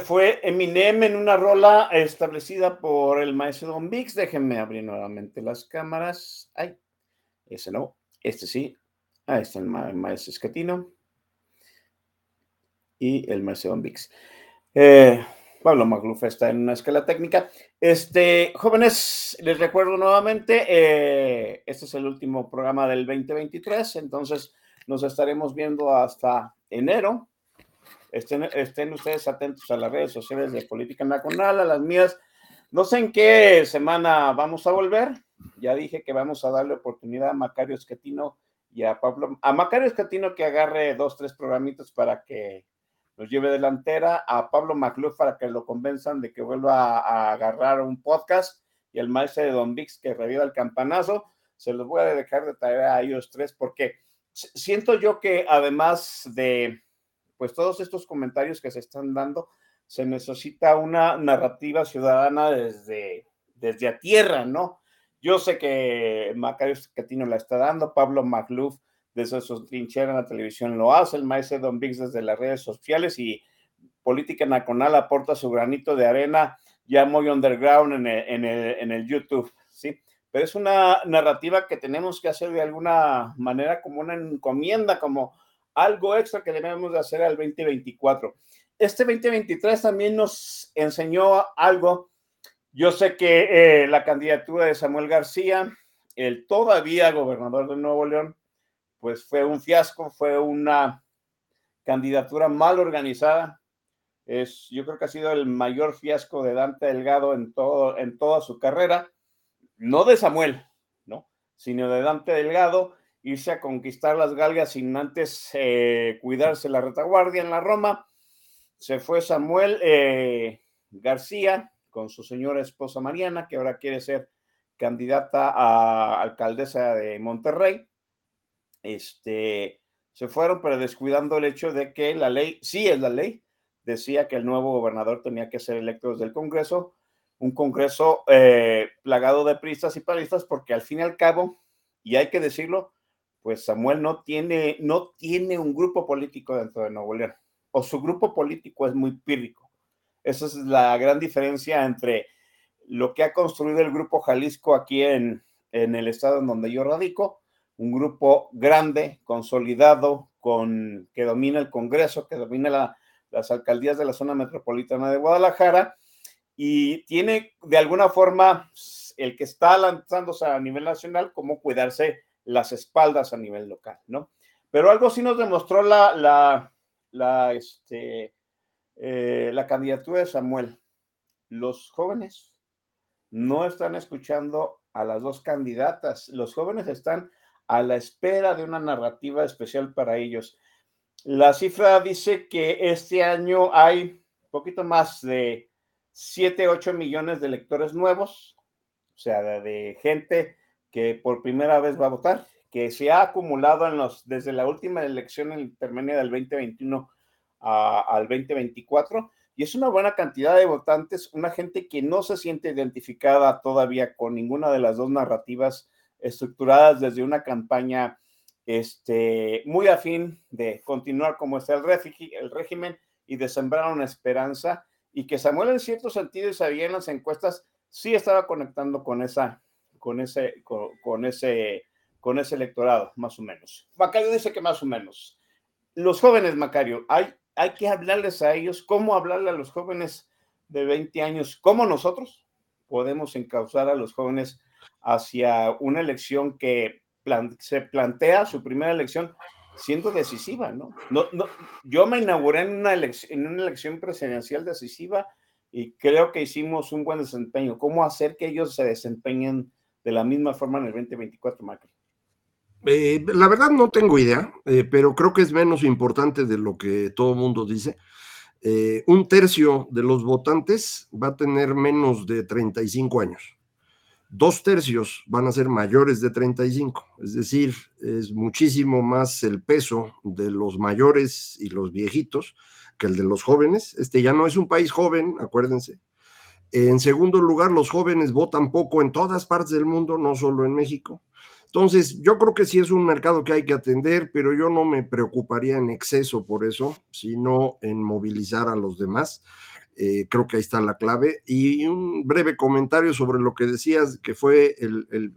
Fue Eminem en una rola establecida por el maestro Don Vix. Déjenme abrir nuevamente las cámaras. Ay, ese no, este sí. Ahí está el maestro Escatino y el maestro Don Vix. Eh, Pablo Magluf está en una escala técnica. Este, jóvenes, les recuerdo nuevamente, eh, este es el último programa del 2023, entonces nos estaremos viendo hasta enero. Estén, estén ustedes atentos a las redes sociales de Política Nacional, a las mías. No sé en qué semana vamos a volver. Ya dije que vamos a darle oportunidad a Macario Esquetino y a Pablo, a Macario Esquetino que agarre dos, tres programitos para que nos lleve delantera, a Pablo Macluf para que lo convenzan de que vuelva a, a agarrar un podcast y el maestro de Don Vix que reviva el campanazo. Se los voy a dejar de tarea a ellos tres porque siento yo que además de pues todos estos comentarios que se están dando, se necesita una narrativa ciudadana desde, desde a tierra, ¿no? Yo sé que Macario Scatino la está dando, Pablo Magluf desde su trinchera en la televisión lo hace, el maestro Don Vix desde las redes sociales y Política Nacional aporta su granito de arena ya muy underground en el, en el, en el YouTube, ¿sí? Pero es una narrativa que tenemos que hacer de alguna manera como una encomienda, como algo extra que debemos de hacer al 2024. Este 2023 también nos enseñó algo. Yo sé que eh, la candidatura de Samuel García, el todavía gobernador de Nuevo León, pues fue un fiasco, fue una candidatura mal organizada. Es, yo creo que ha sido el mayor fiasco de Dante Delgado en, todo, en toda su carrera, no de Samuel, ¿no? sino de Dante Delgado, irse a conquistar las galgas sin antes eh, cuidarse la retaguardia en la Roma. Se fue Samuel eh, García con su señora esposa Mariana, que ahora quiere ser candidata a alcaldesa de Monterrey. Este, se fueron, pero descuidando el hecho de que la ley, sí es la ley, decía que el nuevo gobernador tenía que ser electo desde el Congreso, un Congreso eh, plagado de pristas y paristas, porque al fin y al cabo, y hay que decirlo, pues Samuel no tiene, no tiene un grupo político dentro de Nuevo León, o su grupo político es muy pírrico. Esa es la gran diferencia entre lo que ha construido el grupo Jalisco aquí en, en el estado en donde yo radico, un grupo grande, consolidado, con, que domina el Congreso, que domina la, las alcaldías de la zona metropolitana de Guadalajara, y tiene de alguna forma el que está lanzándose a nivel nacional, cómo cuidarse las espaldas a nivel local, ¿no? Pero algo sí nos demostró la, la, este, eh, la candidatura de Samuel. Los jóvenes no están escuchando a las dos candidatas. Los jóvenes están a la espera de una narrativa especial para ellos. La cifra dice que este año hay poquito más de 7, 8 millones de electores nuevos, o sea, de gente que por primera vez va a votar, que se ha acumulado en los, desde la última elección intermedia del 2021 a, al 2024, y es una buena cantidad de votantes, una gente que no se siente identificada todavía con ninguna de las dos narrativas estructuradas desde una campaña este, muy afín de continuar como está el, el régimen y de sembrar una esperanza, y que Samuel en cierto sentido, y sabía en las encuestas, sí estaba conectando con esa, con ese, con, ese, con ese electorado, más o menos. Macario dice que más o menos. Los jóvenes, Macario, hay, hay que hablarles a ellos, cómo hablarle a los jóvenes de 20 años, cómo nosotros podemos encauzar a los jóvenes hacia una elección que se plantea, su primera elección, siendo decisiva, ¿no? no, no yo me inauguré en una, elección, en una elección presidencial decisiva y creo que hicimos un buen desempeño. ¿Cómo hacer que ellos se desempeñen de la misma forma en el 2024, Macri? Eh, la verdad no tengo idea, eh, pero creo que es menos importante de lo que todo el mundo dice. Eh, un tercio de los votantes va a tener menos de 35 años. Dos tercios van a ser mayores de 35, es decir, es muchísimo más el peso de los mayores y los viejitos que el de los jóvenes. Este ya no es un país joven, acuérdense. En segundo lugar, los jóvenes votan poco en todas partes del mundo, no solo en México. Entonces, yo creo que sí es un mercado que hay que atender, pero yo no me preocuparía en exceso por eso, sino en movilizar a los demás. Eh, creo que ahí está la clave. Y un breve comentario sobre lo que decías, que fue el,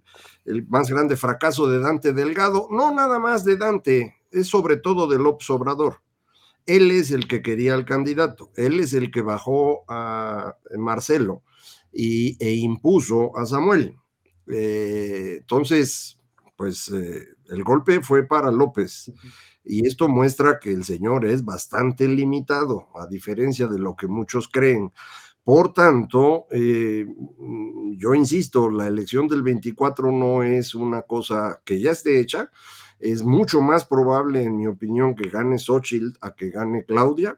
más grande fracaso de Dante Delgado. No nada más de Dante, es sobre todo de López Obrador. Él es el que quería al candidato, él es el que bajó a Marcelo y, e impuso a Samuel. Eh, entonces, pues eh, el golpe fue para López. Y esto muestra que el señor es bastante limitado, a diferencia de lo que muchos creen. Por tanto, eh, yo insisto, la elección del 24 no es una cosa que ya esté hecha. Es mucho más probable, en mi opinión, que gane Xochitl a que gane Claudia.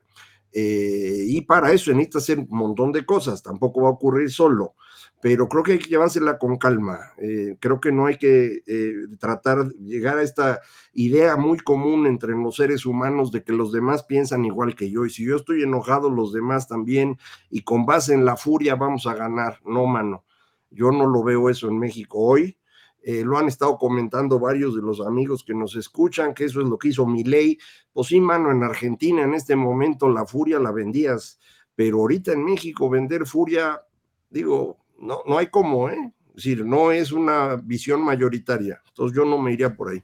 Eh, y para eso necesita hacer un montón de cosas. Tampoco va a ocurrir solo pero creo que hay que llevársela con calma. Eh, creo que no hay que eh, tratar de llegar a esta idea muy común entre los seres humanos de que los demás piensan igual que yo. Y si yo estoy enojado, los demás también, y con base en la furia vamos a ganar. No, mano. Yo no lo veo eso en México hoy. Eh, lo han estado comentando varios de los amigos que nos escuchan, que eso es lo que hizo mi ley. Pues sí, mano, en Argentina en este momento la furia la vendías, pero ahorita en México vender furia, digo, no, no hay cómo, ¿eh? Es decir, no es una visión mayoritaria. Entonces yo no me iría por ahí.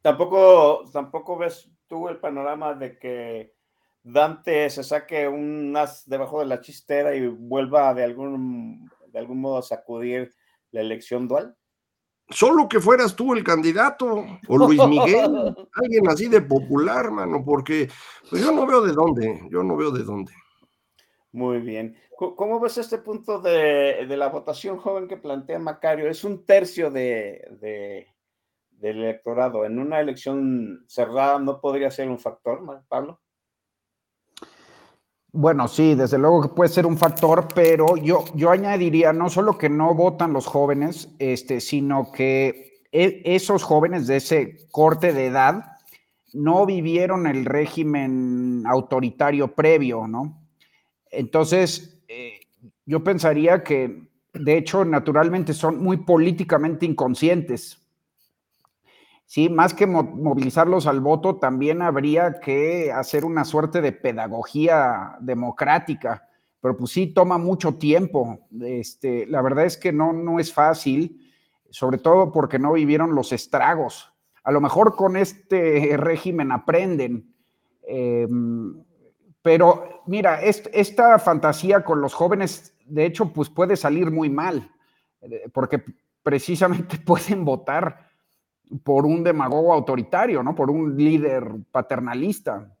Tampoco, tampoco ves tú el panorama de que Dante se saque un as debajo de la chistera y vuelva de algún, de algún modo a sacudir la elección dual. Solo que fueras tú el candidato, o Luis Miguel, alguien así de popular, mano, porque pues yo no veo de dónde, yo no veo de dónde. Muy bien. ¿Cómo ves este punto de, la votación joven que plantea Macario? Es un tercio de, del electorado. ¿En una elección cerrada no podría ser un factor, Pablo? Bueno, sí, desde luego que puede ser un factor, pero yo, yo añadiría no solo que no votan los jóvenes, este, sino que e, esos jóvenes de ese corte de edad no vivieron el régimen autoritario previo, ¿no? Entonces, eh, yo pensaría que, de hecho, naturalmente son muy políticamente inconscientes. Sí, más que movilizarlos al voto, también habría que hacer una suerte de pedagogía democrática, pero pues sí toma mucho tiempo. Este, la verdad es que no, no es fácil, sobre todo porque no vivieron los estragos. A lo mejor con este régimen aprenden. Em, pero mira, esta fantasía con los jóvenes, de hecho, pues puede salir muy mal, eh, porque precisamente pueden votar por un demagogo autoritario, ¿no? Por un líder paternalista.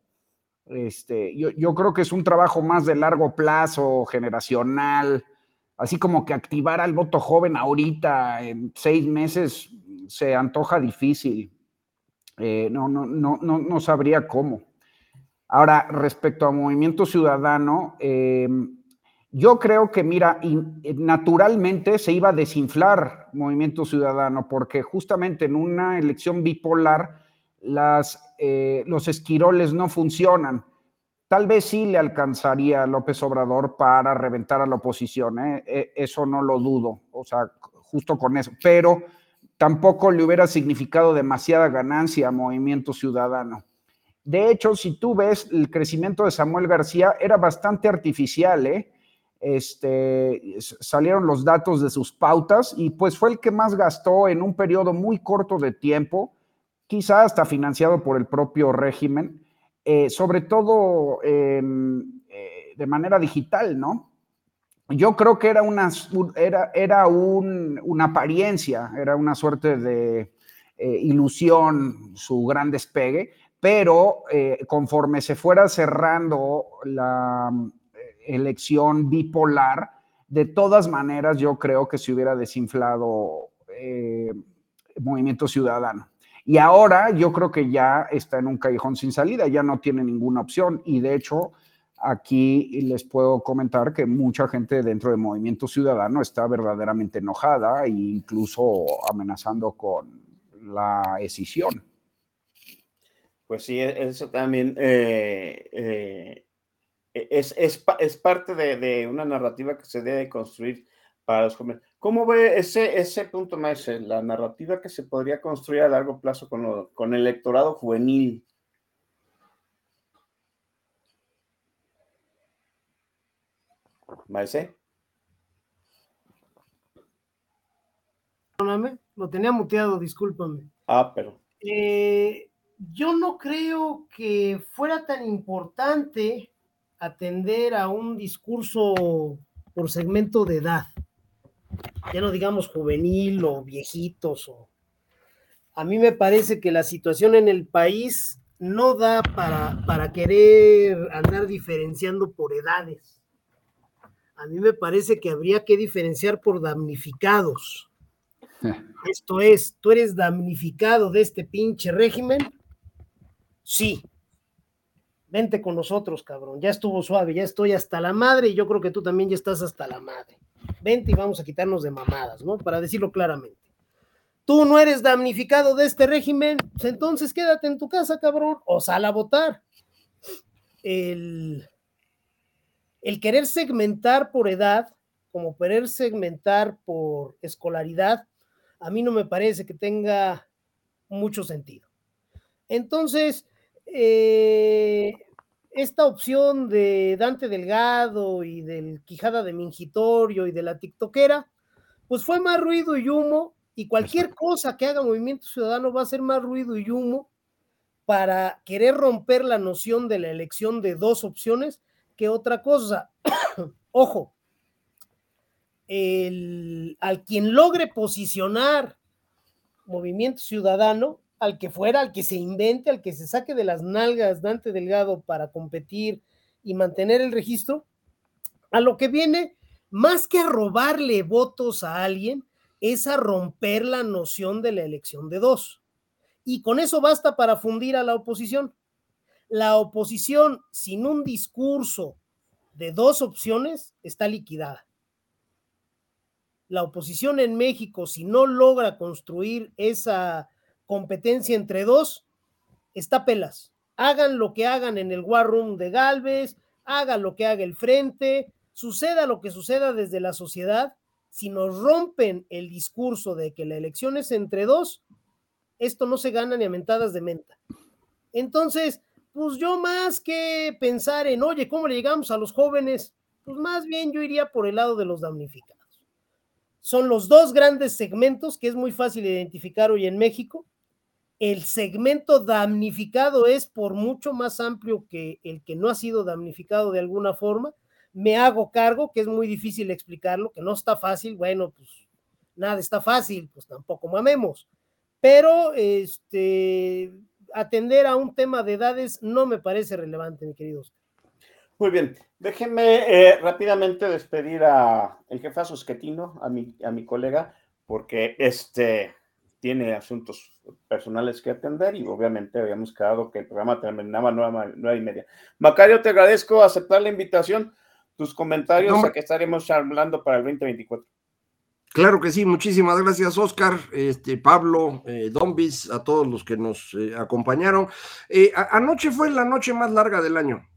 Este, yo, yo, creo que es un trabajo más de largo plazo, generacional, así como que activar al voto joven ahorita en seis meses se antoja difícil. Eh, no, no, no, no, no sabría cómo. Ahora, respecto a Movimiento Ciudadano, em, yo creo que, mira, eh, naturalmente se iba a desinflar Movimiento Ciudadano, porque justamente en una elección bipolar las, eh, los esquiroles no funcionan. Tal vez sí le alcanzaría a López Obrador para reventar a la oposición, ¿eh? e, eso no lo dudo, o sea, justo con eso, pero tampoco le hubiera significado demasiada ganancia a Movimiento Ciudadano. De hecho, si tú ves el crecimiento de Samuel García, era bastante artificial, ¿eh? Este, salieron los datos de sus pautas y pues fue el que más gastó en un periodo muy corto de tiempo, quizá hasta financiado por el propio régimen, eh, sobre todo eh, de manera digital, ¿no? Yo creo que era una, era, era una apariencia, era una suerte de ilusión su gran despegue, pero eh, conforme se fuera cerrando la eh, elección bipolar, de todas maneras yo creo que se hubiera desinflado eh, Movimiento Ciudadano. Y ahora yo creo que ya está en un callejón sin salida, ya no tiene ninguna opción y de hecho aquí les puedo comentar que mucha gente dentro de Movimiento Ciudadano está verdaderamente enojada e incluso amenazando con la escisión. Pues sí, e-, eso también eh, eh, es, es, es, parte de, de, una narrativa que se debe construir para los jóvenes. ¿Cómo ve ese, ese punto, maestro, la narrativa que se podría construir a largo plazo con, lo, con el electorado juvenil? Maese. Perdóname, lo tenía muteado, discúlpame. Ah, pero. Eh, yo no creo que fuera tan importante atender a un discurso por segmento de edad, ya no digamos juvenil o viejitos. O... A mí me parece que la situación en el país no da para, para querer andar diferenciando por edades. A mí me parece que habría que diferenciar por damnificados. Esto es, tú eres damnificado de este pinche régimen, Sí. Vente con nosotros, cabrón. Ya estuvo suave, ya estoy hasta la madre y yo creo que tú también ya estás hasta la madre. Vente y vamos a quitarnos de mamadas, ¿no? Para decirlo claramente. Tú no eres damnificado de este régimen, pues entonces quédate en tu casa, cabrón, o sal a votar. El, el querer segmentar por edad, como querer segmentar por escolaridad, a mí no me parece que tenga mucho sentido. Entonces, eh, esta opción de Dante Delgado y del Quijada de Mingitorio y de la TikTokera, pues fue más ruido y humo, y cualquier cosa que haga Movimiento Ciudadano va a ser más ruido y humo para querer romper la noción de la elección de dos opciones que otra cosa. Ojo, el, al quien logre posicionar Movimiento Ciudadano al que fuera, al que se invente, al que se saque de las nalgas Dante Delgado para competir y mantener el registro, a lo que viene, más que a robarle votos a alguien, es a romper la noción de la elección de dos. Y con eso basta para fundir a la oposición. La oposición sin un discurso de dos opciones está liquidada. La oposición en México, si no logra construir esa competencia entre dos, está pelas. Hagan lo que hagan en el War Room de Galvez, hagan lo que haga el frente, suceda lo que suceda desde la sociedad, si nos rompen el discurso de que la elección es entre dos, esto no se gana ni a mentadas de menta. Entonces, pues yo más que pensar en, oye, ¿cómo le llegamos a los jóvenes? Pues más bien yo iría por el lado de los damnificados. Son los dos grandes segmentos que es muy fácil identificar hoy en México el segmento damnificado es por mucho más amplio que el que no ha sido damnificado de alguna forma. Me hago cargo, que es muy difícil explicarlo, que no está fácil. Bueno, pues nada está fácil, pues tampoco mamemos. Pero este, atender a un tema de edades no me parece relevante, mi querido Muy bien, déjenme eh, rápidamente despedir a el jefe Susquetino, a mi, a mi colega, porque este, tiene asuntos personales que atender y obviamente habíamos quedado que el programa terminaba nueve, nueve y media. Macario, te agradezco aceptar la invitación, tus comentarios, a que estaremos hablando para el 2024. Claro que sí, muchísimas gracias Oscar, este, Pablo, eh, Dombis, a todos los que nos eh, acompañaron. Eh, a, anoche fue la noche más larga del año.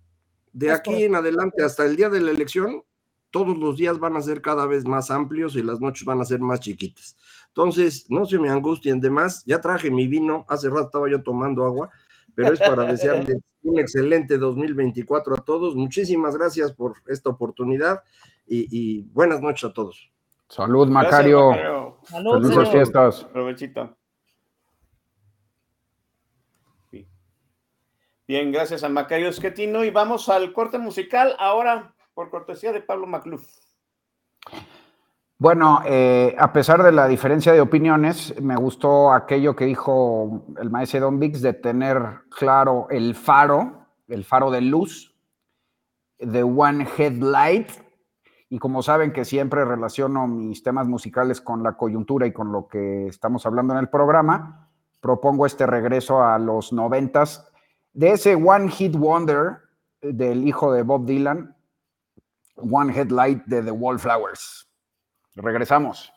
De aquí en adelante hasta el día de la elección, todos los días van a ser cada vez más amplios y las noches van a ser más chiquitas. Entonces, no se me angustien de más. Ya traje mi vino, hace rato estaba yo tomando agua, pero es para desearles un excelente 2024 a todos. Muchísimas gracias por esta oportunidad y, buenas noches a todos. Salud, Macario. Salud, fiestas. Provechito. Bien, gracias a Macario Esquetino y vamos al corte musical ahora por cortesía de Pablo Macluf. Bueno, eh, a pesar de la diferencia de opiniones, me gustó aquello que dijo el maestro Don Vix de tener claro el faro, el faro de luz, de One Headlight. Y como saben que siempre relaciono mis temas musicales con la coyuntura y con lo que estamos hablando en el programa, propongo este regreso a los noventas de ese One Hit Wonder del hijo de Bob Dylan, One Headlight de The Wallflowers. Regresamos.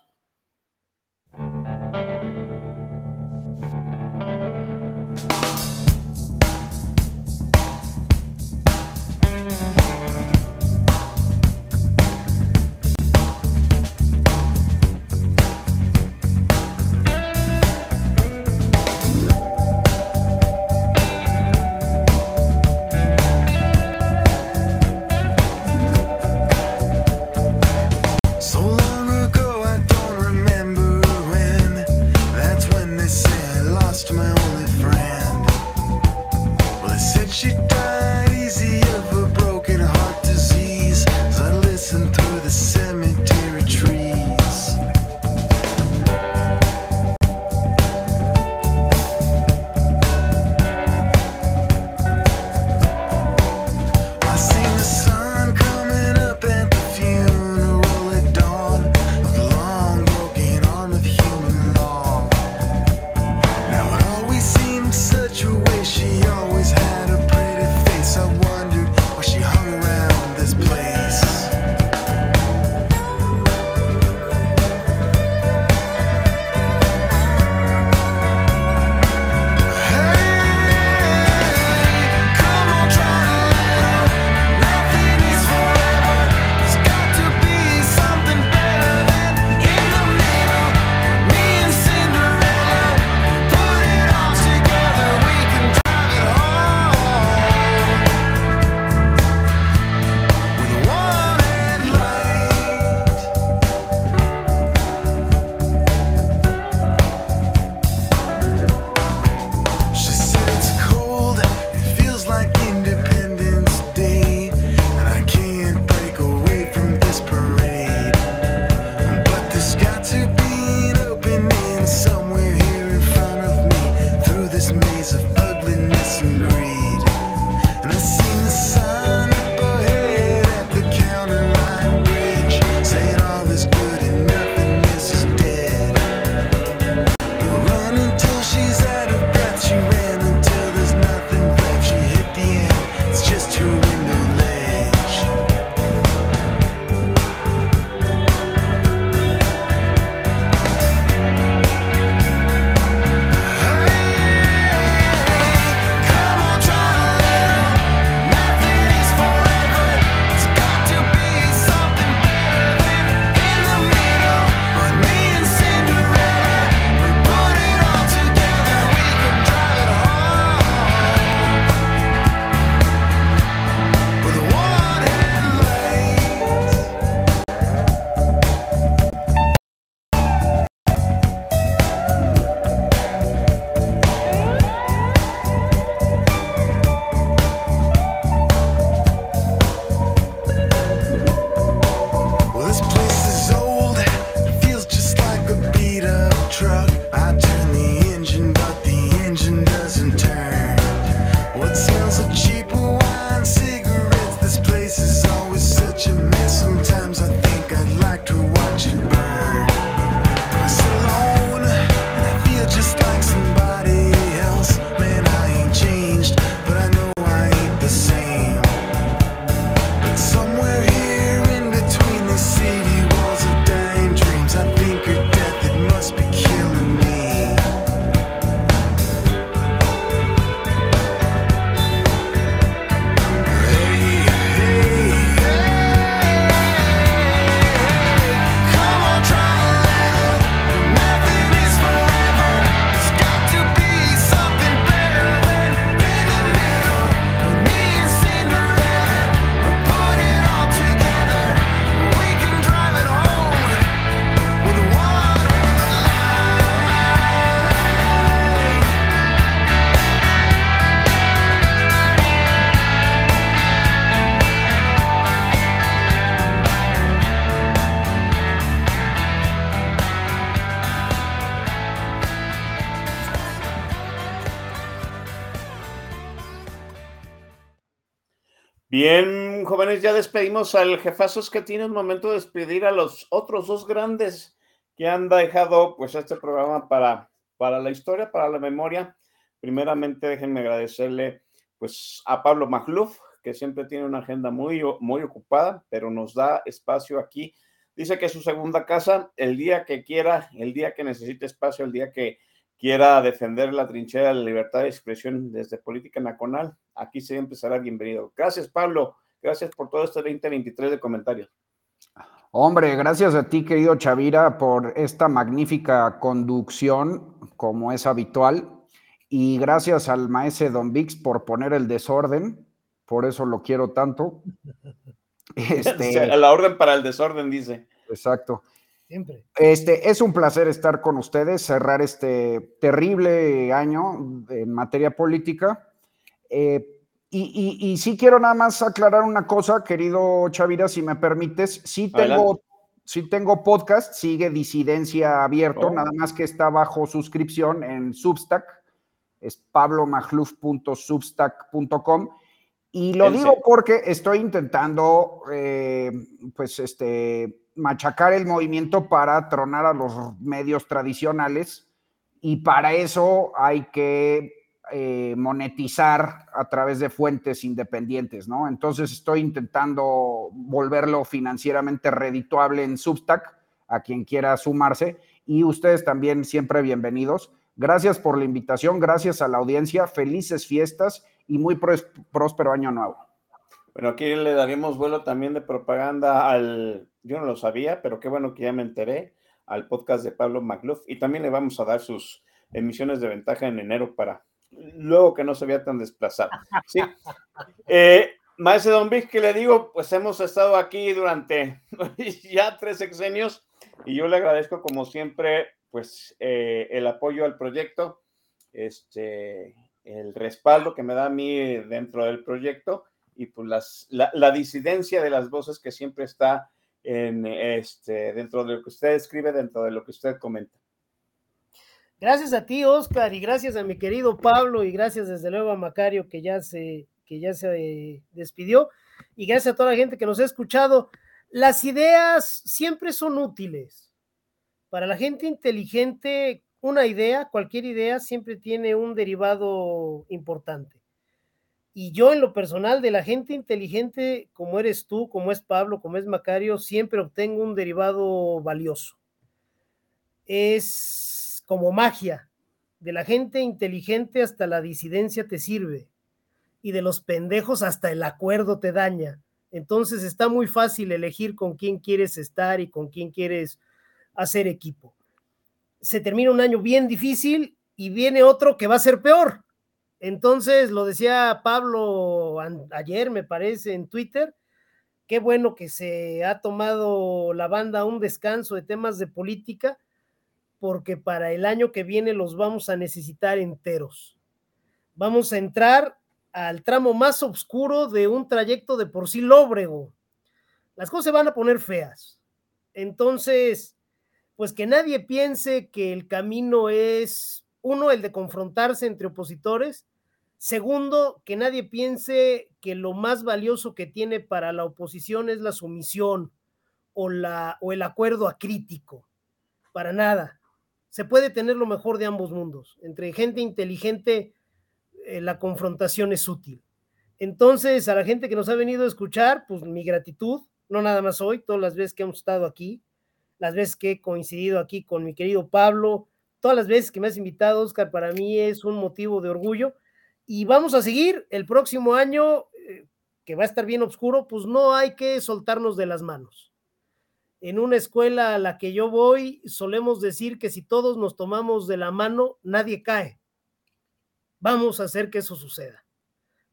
Bien, jóvenes, ya despedimos al jefazo. Es que tiene un momento de despedir a los otros dos grandes que han dejado pues este programa para, para la historia, para la memoria. Primeramente, déjenme agradecerle pues a Pablo Magluf, que siempre tiene una agenda muy, muy ocupada, pero nos da espacio aquí. Dice que su segunda casa, el día que quiera, el día que necesite espacio, el día que quiera defender la trinchera de la libertad de expresión desde Política Nacional, aquí siempre será bienvenido. Gracias, Pablo. Gracias por todo este 2023 de comentarios. Hombre, gracias a ti, querido Chavira, por esta magnífica conducción, como es habitual. Y gracias al maese Don Vix por poner el desorden. Por eso lo quiero tanto. Este, la orden para el desorden, dice. Exacto. Siempre. Este, es un placer estar con ustedes, cerrar este terrible año en materia política. Eh, y, y, sí quiero nada más aclarar una cosa, querido Chavira, si me permites. Sí tengo, sí tengo podcast, sigue Disidencia Abierto, Oh. nada más que está bajo suscripción en Substack. Es pablomagluf.substack.com. Y lo digo porque estoy intentando, eh, pues, este, machacar el movimiento para tronar a los medios tradicionales y para eso hay que eh, monetizar a través de fuentes independientes, ¿no? Entonces estoy intentando volverlo financieramente redituable en Substack a quien quiera sumarse y ustedes también siempre bienvenidos. Gracias por la invitación, gracias a la audiencia, felices fiestas y muy próspero año nuevo. Bueno, aquí le daremos vuelo también de propaganda al, yo no lo sabía, pero qué bueno que ya me enteré, al podcast de Pablo Magluf y también le vamos a dar sus emisiones de ventaja en enero para luego que no se vea tan desplazado. Sí. Eh, Maese Don Vic, que le digo, pues hemos estado aquí durante ya tres sexenios y yo le agradezco como siempre, pues eh, el apoyo al proyecto, este, el respaldo que me da a mí dentro del proyecto y pues las, la, la disidencia de las voces que siempre está este, dentro de lo que usted escribe, dentro de lo que usted comenta. Gracias a ti, Oscar, y gracias a mi querido Pablo, y gracias desde luego a Macario que ya se, que ya se eh, despidió, y gracias a toda la gente que nos ha escuchado. Las ideas siempre son útiles. Para la gente inteligente, una idea, cualquier idea, siempre tiene un derivado importante. Y yo en lo personal de la gente inteligente, como eres tú, como es Pablo, como es Macario, siempre obtengo un derivado valioso. Es como magia. De la gente inteligente hasta la disidencia te sirve. Y de los pendejos hasta el acuerdo te daña. Entonces está muy fácil elegir con quién quieres estar y con quién quieres hacer equipo. Se termina un año bien difícil y viene otro que va a ser peor. Entonces, lo decía Pablo ayer, me parece, en Twitter, qué bueno que se ha tomado la banda un descanso de temas de política, porque para el año que viene los vamos a necesitar enteros. Vamos a entrar al tramo más oscuro de un trayecto de por sí lóbrego. Las cosas se van a poner feas. Entonces, pues que nadie piense que el camino es, uno, el de confrontarse entre opositores, segundo, que nadie piense que lo más valioso que tiene para la oposición es la sumisión o, la, o el acuerdo acrítico. Para nada. Se puede tener lo mejor de ambos mundos. Entre gente inteligente, eh, la confrontación es útil. Entonces, a la gente que nos ha venido a escuchar, pues mi gratitud, no nada más hoy, todas las veces que hemos estado aquí, las veces que he coincidido aquí con mi querido Pablo, todas las veces que me has invitado, Oscar, para mí es un motivo de orgullo. Y vamos a seguir el próximo año, eh, que va a estar bien oscuro, pues no hay que soltarnos de las manos. En una escuela a la que yo voy, solemos decir que si todos nos tomamos de la mano, nadie cae. Vamos a hacer que eso suceda.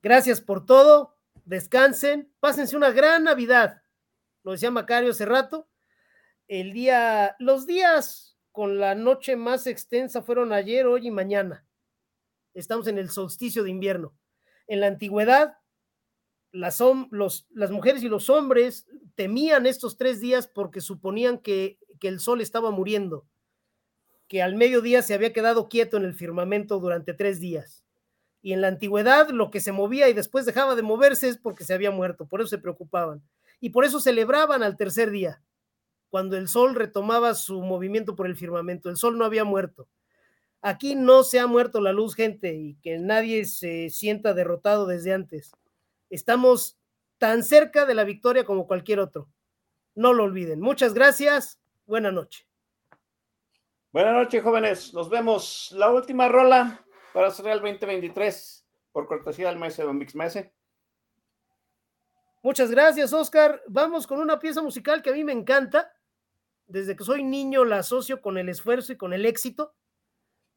Gracias por todo, descansen, pásense una gran Navidad. Lo decía Macario hace rato, el día, los días con la noche más extensa fueron ayer, hoy y mañana. Estamos en el solsticio de invierno. En la antigüedad, las, mujeres y los hombres temían estos tres días porque suponían que, que el sol estaba muriendo, que al mediodía se había quedado quieto en el firmamento durante tres días. Y en la antigüedad lo que se movía y después dejaba de moverse es porque se había muerto, por eso se preocupaban. Y por eso celebraban al tercer día, cuando el sol retomaba su movimiento por el firmamento. El sol no había muerto. Aquí no se ha muerto la luz, gente, y que nadie se sienta derrotado desde antes. Estamos tan cerca de la victoria como cualquier otro. No lo olviden. Muchas gracias. Buenas noches. Buenas noches, jóvenes. Nos vemos. La última rola para cerrar el 2023 por cortesía del maestro Don Mix Mese. Muchas gracias, Oscar. Vamos con una pieza musical que a mí me encanta. Desde que soy niño la asocio con el esfuerzo y con el éxito.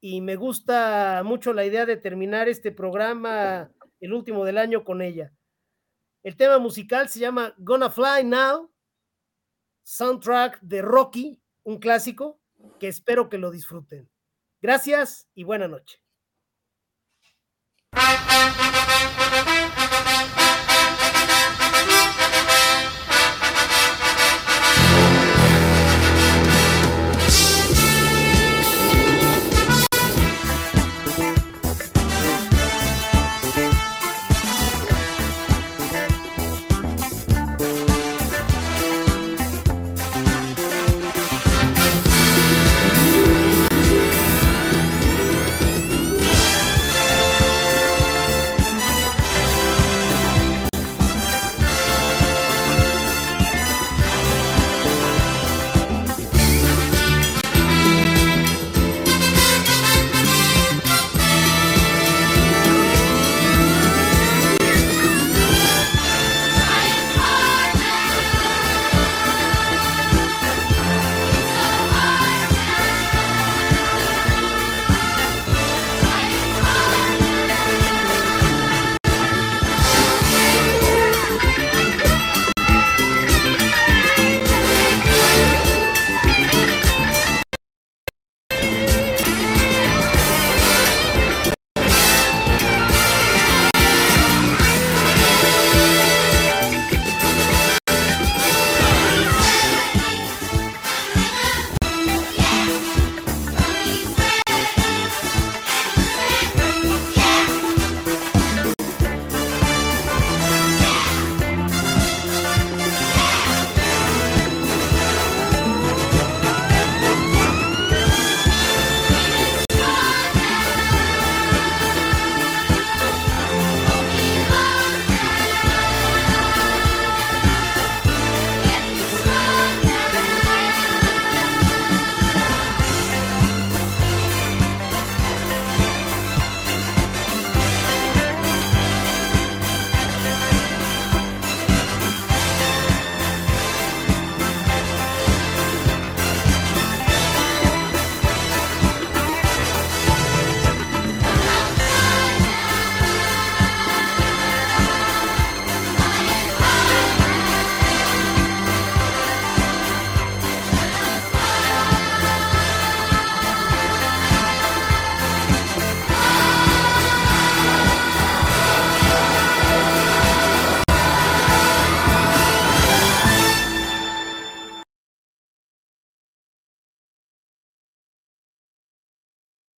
Y me gusta mucho la idea de terminar este programa, el último del año, con ella. El tema musical se llama Gonna Fly Now, soundtrack de Rocky, un clásico que espero que lo disfruten. Gracias y buena noche.